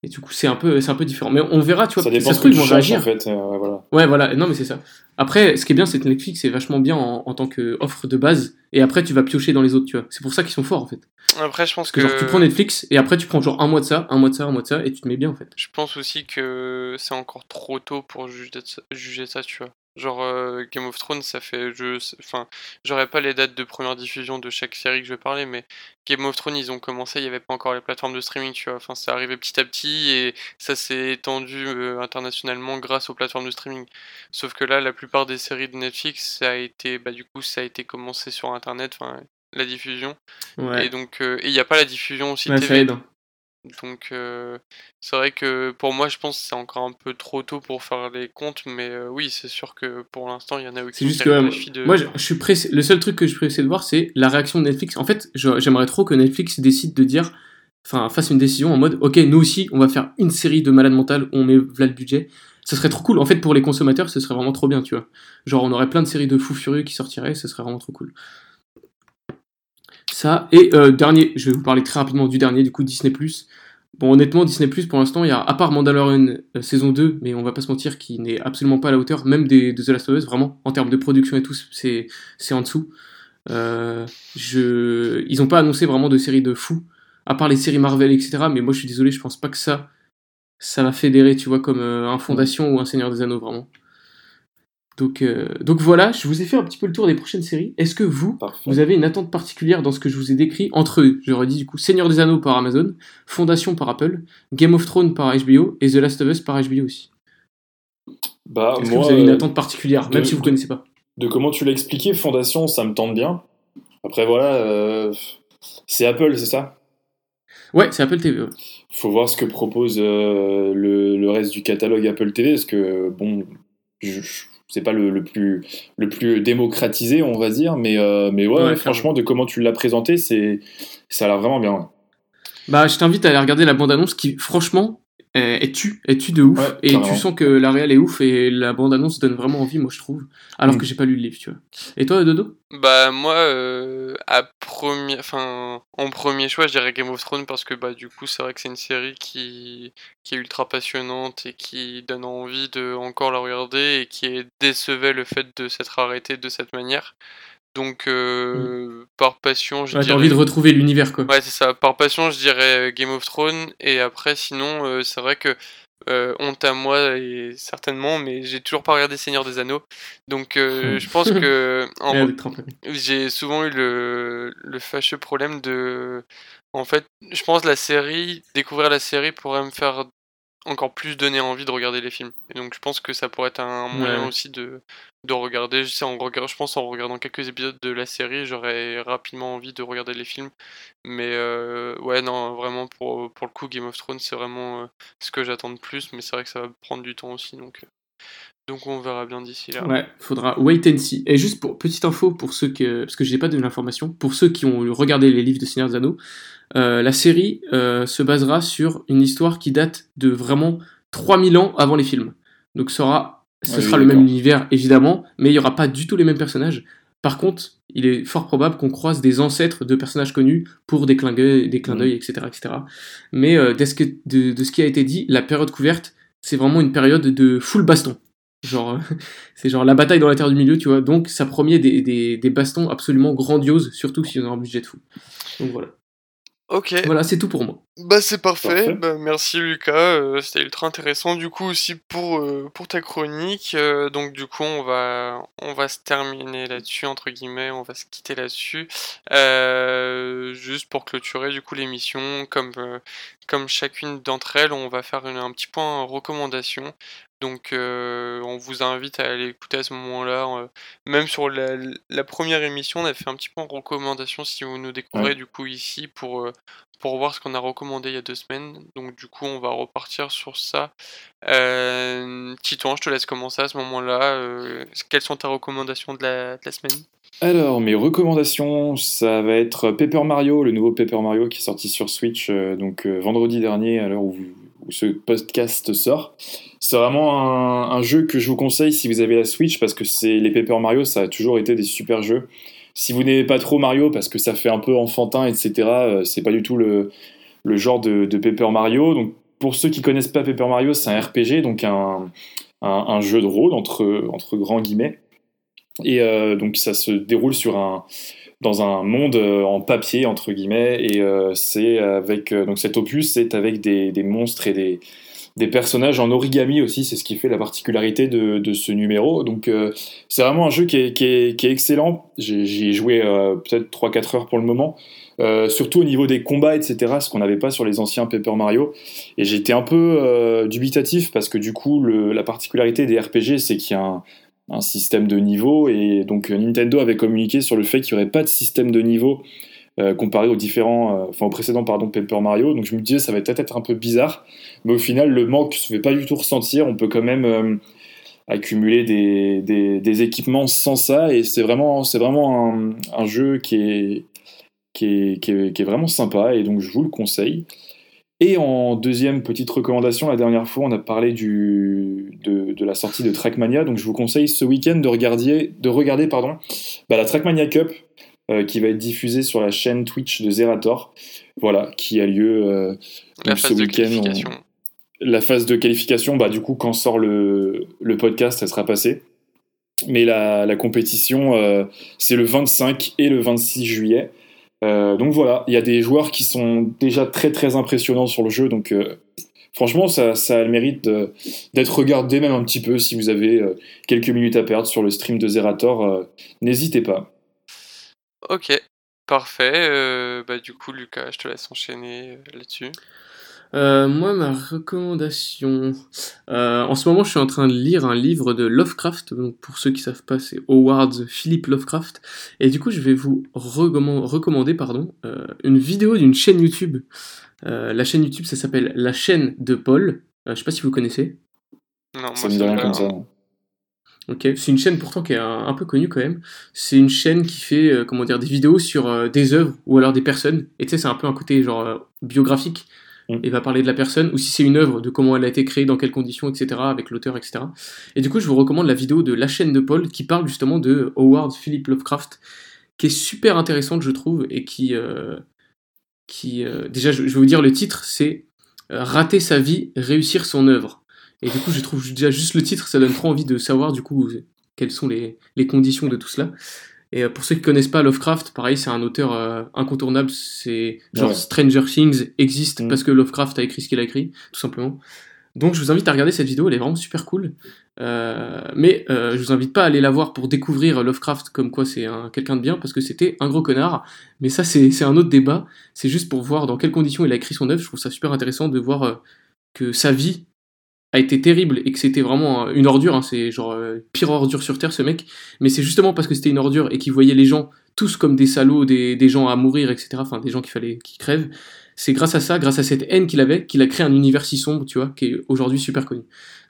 Et du coup, c'est un peu, c'est un peu différent. Mais on verra, tu vois. Ça dépend ça ce se que ils vont réagir. en fait. euh, voilà. Ouais, voilà. Non, mais c'est ça. Après, ce qui est bien, c'est que Netflix est vachement bien en, en tant qu'offre de base. Et après, tu vas piocher dans les autres, tu vois. C'est pour ça qu'ils sont forts, en fait. Après, je pense que, que. genre, tu prends Netflix et après, tu prends genre un mois de ça, un mois de ça, un mois de ça, et tu te mets bien, en fait. Je pense aussi que c'est encore trop tôt pour juger ça, juger ça, tu vois. Genre euh, Game of Thrones, ça fait, je, enfin, j'aurais pas les dates de première diffusion de chaque série que je vais parler, mais Game of Thrones, ils ont commencé, il y avait pas encore les plateformes de streaming, tu vois. Enfin, ça arrivait petit à petit et ça s'est étendu euh, internationalement grâce aux plateformes de streaming. Sauf que là, la plupart des séries de Netflix, ça a été, bah du coup, ça a été commencé sur Internet, enfin, la diffusion. Ouais. Et donc, euh, il n'y a pas la diffusion aussi Ouais, TV. Donc euh, c'est vrai que pour moi je pense que c'est encore un peu trop tôt pour faire les comptes, mais euh, oui c'est sûr que pour l'instant il y en a aucune C'est juste qui que de... moi, je, je suis pressé. Le seul truc que je suis pressé de voir, c'est la réaction de Netflix. En fait, j'aimerais trop que Netflix décide de dire, enfin, fasse une décision en mode, ok, nous aussi, on va faire une série de malades mentales où on met là le budget. Ce serait trop cool. En fait, pour les consommateurs, ce serait vraiment trop bien, tu vois. Genre, on aurait plein de séries de fous furieux qui sortiraient, ce serait vraiment trop cool. Ça, et euh, dernier, je vais vous parler très rapidement du dernier, du coup, Disney+. Bon, honnêtement, Disney+, pour l'instant, il y a, à part Mandalorian euh, saison 2, mais on va pas se mentir, qui n'est absolument pas à la hauteur, même des, de The Last of Us, vraiment, en termes de production et tout, c'est c'est en dessous. Euh, je... Ils ont pas annoncé vraiment de séries de fous, à part les séries Marvel, etc., mais moi, je suis désolé, je pense pas que ça, ça va fédérer, tu vois, comme un Fondation ou un Seigneur des Anneaux, vraiment. Donc, euh, donc voilà, je vous ai fait un petit peu le tour des prochaines séries. Est-ce que vous, Parfait. vous avez une attente particulière dans ce que je vous ai décrit entre, j'aurais dit du coup, Seigneur des Anneaux par Amazon, Fondation par Apple, Game of Thrones par HBO et The Last of Us par HBO aussi? Bah, Est-ce que vous avez une euh, attente particulière, de- même si vous ne connaissez pas? de comment tu l'as expliqué, Fondation, ça me tente bien. Après, voilà, euh, c'est Apple, c'est ça? Ouais, c'est Apple TV. ouais. faut voir ce que propose euh, le, le reste du catalogue Apple TV, parce que, bon, je, je- c'est pas le, le plus, le plus démocratisé, on va dire, mais, euh, mais ouais, franchement, de comment tu l'as présenté, c'est, ça a l'air vraiment bien. ouais. Bah, je t'invite à aller regarder la bande-annonce qui, franchement, est, est tue, est tue de ouf? Ouais, et tu sens que la réelle est ouf et la bande-annonce donne vraiment envie, moi je trouve. Alors Mm. que j'ai pas lu le livre, tu vois. Et toi, Dodo? Bah moi, euh, à premier, enfin, en premier choix, je dirais Game of Thrones parce que bah du coup, c'est vrai que c'est une série qui, qui est ultra passionnante et qui donne envie de encore la regarder et qui est décevait le fait de s'être arrêtée de cette manière. Donc euh, par passion, je Ouais, T'as dirais. envie de retrouver l'univers, quoi. Ouais, c'est ça. Par passion, je dirais euh, Game of Thrones. Et après, sinon, euh, c'est vrai que euh, honte à moi, et certainement, mais j'ai toujours pas regardé Seigneur des Anneaux. Donc, [laughs] je pense que en- j'ai souvent eu le, le fâcheux problème de. En fait, je pense la série, découvrir la série pourrait me faire encore plus donner envie de regarder les films. Et donc, je pense que ça pourrait être un moyen Ouais. aussi de, de regarder. Je sais, en regard- je pense en regardant quelques épisodes de la série, j'aurais rapidement envie de regarder les films. Mais euh, ouais, non, vraiment, pour, pour le coup, Game of Thrones, c'est vraiment euh, ce que j'attends de plus. Mais c'est vrai que ça va prendre du temps aussi. Donc, euh, donc on verra bien d'ici là. Ouais, faudra wait and see. Et juste pour petite info pour ceux que parce que j'ai pas donné l'information, pour ceux qui ont regardé les livres de Seigneur des Anneaux, euh, la série euh, se basera sur une histoire qui date de vraiment 3000 ans avant les films. Donc ça aura, ce oui, sera le même univers évidemment, mais il y aura pas du tout les mêmes personnages. Par contre, il est fort probable qu'on croise des ancêtres de personnages connus pour des clins d'œil, des clins d'œil, etc., etc. Mais euh, de, ce que- de- de ce qui a été dit, la période couverte, c'est vraiment une période de full baston. Genre, euh, [laughs] c'est genre la bataille dans la terre du milieu, tu vois. Donc, ça promet des, des, des bastons absolument grandioses, surtout s'ils ont un budget de fou. Donc voilà. Ok. Voilà, c'est tout pour moi. Bah c'est parfait, Parfait. Bah, merci Lucas, euh, c'était ultra intéressant du coup aussi pour, euh, pour ta chronique, Euh, donc du coup on va, on va se terminer là-dessus entre guillemets, on va se quitter là-dessus, Euh, juste pour clôturer du coup l'émission, comme, euh, comme chacune d'entre elles, on va faire une- un petit point recommandation, donc euh, on vous invite à aller écouter à ce moment-là, euh, même sur la, la première émission on a fait un petit point recommandation si vous nous découvrez Ouais. du coup ici pour... euh, pour voir ce qu'on a recommandé il y a deux semaines. Donc du coup, on va repartir sur ça. Euh, Titon, je te laisse commencer à ce moment-là. Euh, quelles sont tes recommandations de la, de la semaine? Alors, mes recommandations, ça va être Paper Mario, le nouveau Paper Mario qui est sorti sur Switch donc vendredi dernier, à l'heure où, où ce podcast sort. C'est vraiment un, jeu que je vous conseille si vous avez la Switch parce que c'est les Paper Mario, ça a toujours été des super jeux. Si vous n'aimez pas trop Mario parce que ça fait un peu enfantin, etc., euh, c'est pas du tout le, le genre de, de Paper Mario. Donc, pour ceux qui connaissent pas Paper Mario, c'est un RPG, donc un, un, jeu de rôle entre, entre grands guillemets. Et donc ça se déroule sur un, dans un monde en papier entre guillemets et c'est avec donc cet opus c'est avec des, des, monstres et des, des personnages en origami aussi, c'est ce qui fait la particularité de, de ce numéro. Donc euh, c'est vraiment un jeu qui est, qui est, excellent. J'y ai joué euh, peut-être 3-4 heures pour le moment. Euh, surtout au niveau des combats, etc., ce qu'on n'avait pas sur les anciens Paper Mario. Et j'étais un peu dubitatif parce que du coup, la particularité des RPG, c'est qu'il y a un, un, système de niveau. Et donc Nintendo avait communiqué sur le fait qu'il n'y aurait pas de système de niveau euh, comparé aux différents, euh, enfin au précédent pardon Paper Mario. Donc je me disais ça va peut-être être un peu bizarre, mais au final le manque se fait pas du tout ressentir. On peut quand même euh, accumuler des, des, équipements sans ça et c'est vraiment un, jeu qui est vraiment sympa et donc je vous le conseille. Et en deuxième petite recommandation, la dernière fois, on a parlé du, de, de, la sortie de Trackmania. Donc, je vous conseille ce week-end de regarder, de regarder pardon, bah, la Trackmania Cup, euh, qui va être diffusé sur la chaîne Twitch de Zerator, voilà, qui a lieu euh, ce week-end. La phase de qualification, bah, du coup, quand sort le, le podcast, elle sera passée. Mais la, la compétition, euh, c'est le 25 et le 26 juillet. Donc voilà, il y a des joueurs qui sont déjà très très impressionnants sur le jeu. Donc franchement, ça, a le mérite d'être regardé même un petit peu si vous avez quelques minutes à perdre sur le stream de Zerator. N'hésitez pas. Ok, parfait. Euh, bah, du coup, Lucas, je te laisse enchaîner euh, là-dessus. Euh, moi, ma recommandation. en ce moment, je suis en train de lire un livre de Lovecraft. Donc, pour ceux qui savent pas, c'est Howard Philip Lovecraft. Et du coup, je vais vous recommander pardon, une vidéo d'une chaîne YouTube. la chaîne YouTube, ça s'appelle La chaîne de Paul. je sais pas si vous connaissez. Non, ça me dit rien comme ça. Ok, c'est une chaîne pourtant qui est un, peu connue quand même. C'est une chaîne qui fait euh, comment dire des vidéos sur euh, des œuvres ou alors des personnes. Et tu sais, c'est un peu un côté genre euh, biographique. Mm. Et va parler de la personne ou si c'est une œuvre, de comment elle a été créée, dans quelles conditions, etc. Avec l'auteur, etc. Et du coup, je vous recommande la vidéo de la chaîne de Paul qui parle justement de Howard Philip Lovecraft, qui est super intéressante, je trouve, et qui qui déjà, je vais vous dire le titre, c'est Rater sa vie, réussir son œuvre. Et du coup, je trouve déjà juste le titre, ça donne trop envie de savoir du coup quelles sont les, les conditions de tout cela. Et euh, pour ceux qui connaissent pas Lovecraft, pareil, c'est un auteur euh, incontournable. C'est genre Stranger Things existe mm. parce que Lovecraft a écrit ce qu'il a écrit, tout simplement. Donc je vous invite à regarder cette vidéo, elle est vraiment super cool. Euh, mais je vous invite pas à aller la voir pour découvrir Lovecraft comme quoi c'est quelqu'un de bien, parce que c'était un gros connard. Mais ça c'est un autre débat. C'est juste pour voir dans quelles conditions il a écrit son œuvre. Je trouve ça super intéressant de voir que sa vie a été terrible et que c'était vraiment une ordure, hein, c'est genre euh, pire ordure sur Terre ce mec, mais c'est justement parce que c'était une ordure et qu'il voyait les gens tous comme des salauds, des, des, gens à mourir, etc., enfin des gens qu'il fallait qu'ils crèvent, c'est grâce à ça, grâce à cette haine qu'il avait, qu'il a créé un univers si sombre, tu vois, qui est aujourd'hui super connu.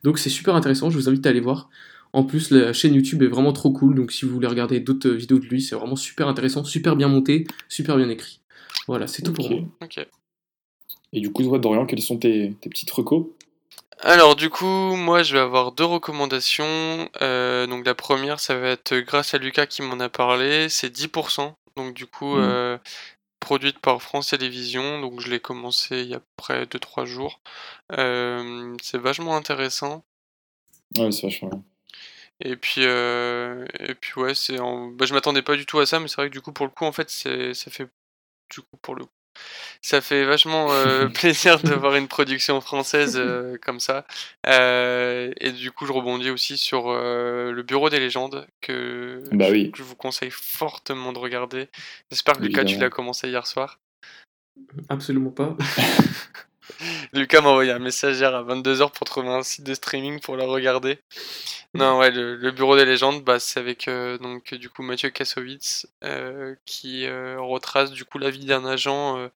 Donc c'est super intéressant, je vous invite à aller voir. En plus, la chaîne YouTube est vraiment trop cool, donc si vous voulez regarder d'autres vidéos de lui, c'est vraiment super intéressant, super bien monté, super bien écrit. Voilà, c'est tout pour moi. Et du coup, toi, Dorian, quels sont tes, tes petites recos? Alors du coup, moi je vais avoir deux recommandations. Euh, donc la première, ça va être grâce à Lucas qui m'en a parlé, c'est 10%. Donc du coup, mmh. euh, produite par France Télévisions. Donc je l'ai commencé il y a près de 3 jours. Euh, c'est vachement intéressant. Ouais, c'est vachement Et puis, et puis ouais, c'est bah, je m'attendais pas du tout à ça, mais c'est vrai que du coup, pour le coup, en fait, c'est, ça fait du coup pour le ça fait vachement euh, [laughs] plaisir de voir une production française euh, comme ça. Euh, et du coup, je rebondis aussi sur le Bureau des légendes que, bah oui. je vous conseille fortement de regarder. J'espère que Lucas, tu l'as commencé hier soir. Absolument pas. [laughs] Lucas m'a envoyé un message hier à 22h pour trouver un site de streaming pour la regarder. Non, ouais, le, Bureau des légendes, bah, c'est avec euh, donc du coup Mathieu Kassovitz euh, qui euh, retrace du coup la vie d'un agent,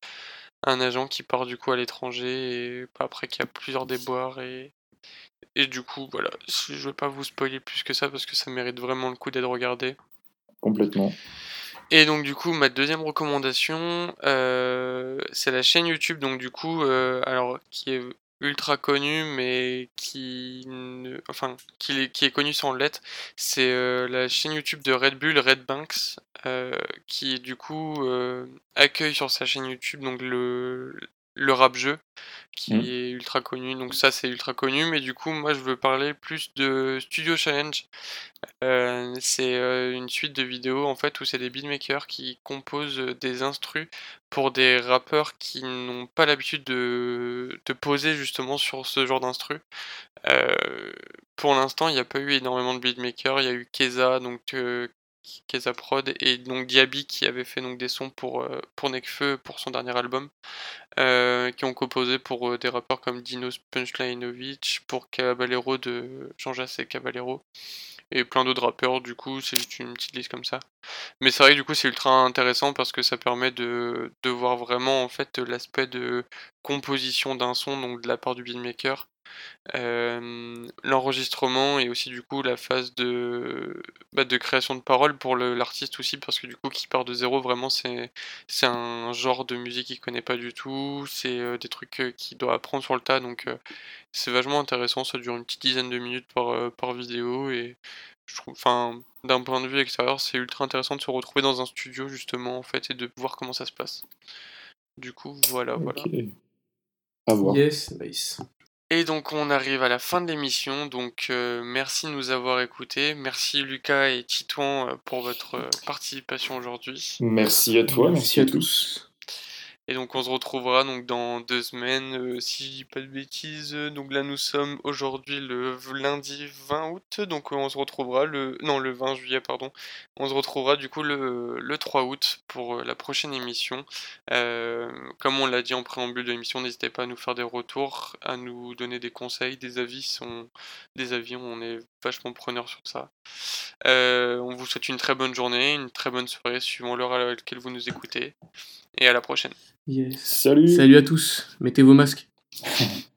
un agent qui part du coup à l'étranger et après qu'il y a plusieurs déboires et et du coup voilà, je vais pas vous spoiler plus que ça parce que ça mérite vraiment le coup d'être regardé. Complètement. Et donc du coup ma deuxième recommandation c'est la chaîne YouTube donc du coup alors qui est ultra connu mais qui est, qui est connu sans lettres c'est euh, la chaîne YouTube de Red Bull Red Banks euh, qui du coup euh, accueille sur sa chaîne YouTube donc le le rap jeu qui Mm. est ultra connu. Donc ça c'est ultra connu, mais du coup moi je veux parler plus de Studio Challenge. Euh, c'est euh, une suite de vidéos en fait où c'est des beatmakers qui composent des instrus pour des rappeurs qui n'ont pas l'habitude de, de poser justement sur ce genre d'instru. Euh, pour l'instant, il n'y a pas eu énormément de beatmakers. Il y a eu Keza, donc Keza Prod, et donc Diaby qui avait fait donc des sons pour, euh, pour Nekfeu pour son dernier album, euh, qui ont composé pour euh, des rappeurs comme Dinos Punchlinovic, pour Caballero de Jean Jass et Caballero, et plein d'autres rappeurs. Du coup, c'est juste une petite liste comme ça. Mais c'est vrai que du coup, c'est ultra intéressant parce que ça permet de, de voir vraiment en fait l'aspect de composition d'un son, donc de la part du beatmaker. L'enregistrement et aussi du coup la phase de, bah, de création de paroles pour l'artiste aussi parce que du coup qui part de zéro vraiment c'est c'est un genre de musique qu'il connaît pas du tout c'est euh, des trucs euh, qu'il doit apprendre sur le tas donc euh, c'est vachement intéressant ça dure une petite dizaine de minutes par, euh, par vidéo et je trouve enfin d'un point de vue extérieur c'est ultra intéressant de se retrouver dans un studio justement en fait et de voir comment ça se passe du coup voilà voilà Ok. À voir. Yes, nice. Et donc on arrive à la fin de l'émission, donc euh, merci de nous avoir écoutés, merci Lucas et Titouan euh, pour votre euh, participation aujourd'hui. Merci à toi, Merci à tous. Et donc on se retrouvera donc dans deux semaines, euh, si je dis pas de bêtises. Donc là nous sommes aujourd'hui le lundi 20 août, donc euh, on se retrouvera le non le 20 juillet pardon. On se retrouvera du coup le, le 3 août pour euh, la prochaine émission. Comme on l'a dit en préambule de l'émission, n'hésitez pas à nous faire des retours, à nous donner des conseils, des avis, sont des avis, on est vachement preneur sur ça. On vous souhaite une très bonne journée, une très bonne soirée suivant l'heure à laquelle vous nous écoutez. Et à la prochaine. Yes. Salut. Salut à tous. Mettez vos masques. [laughs]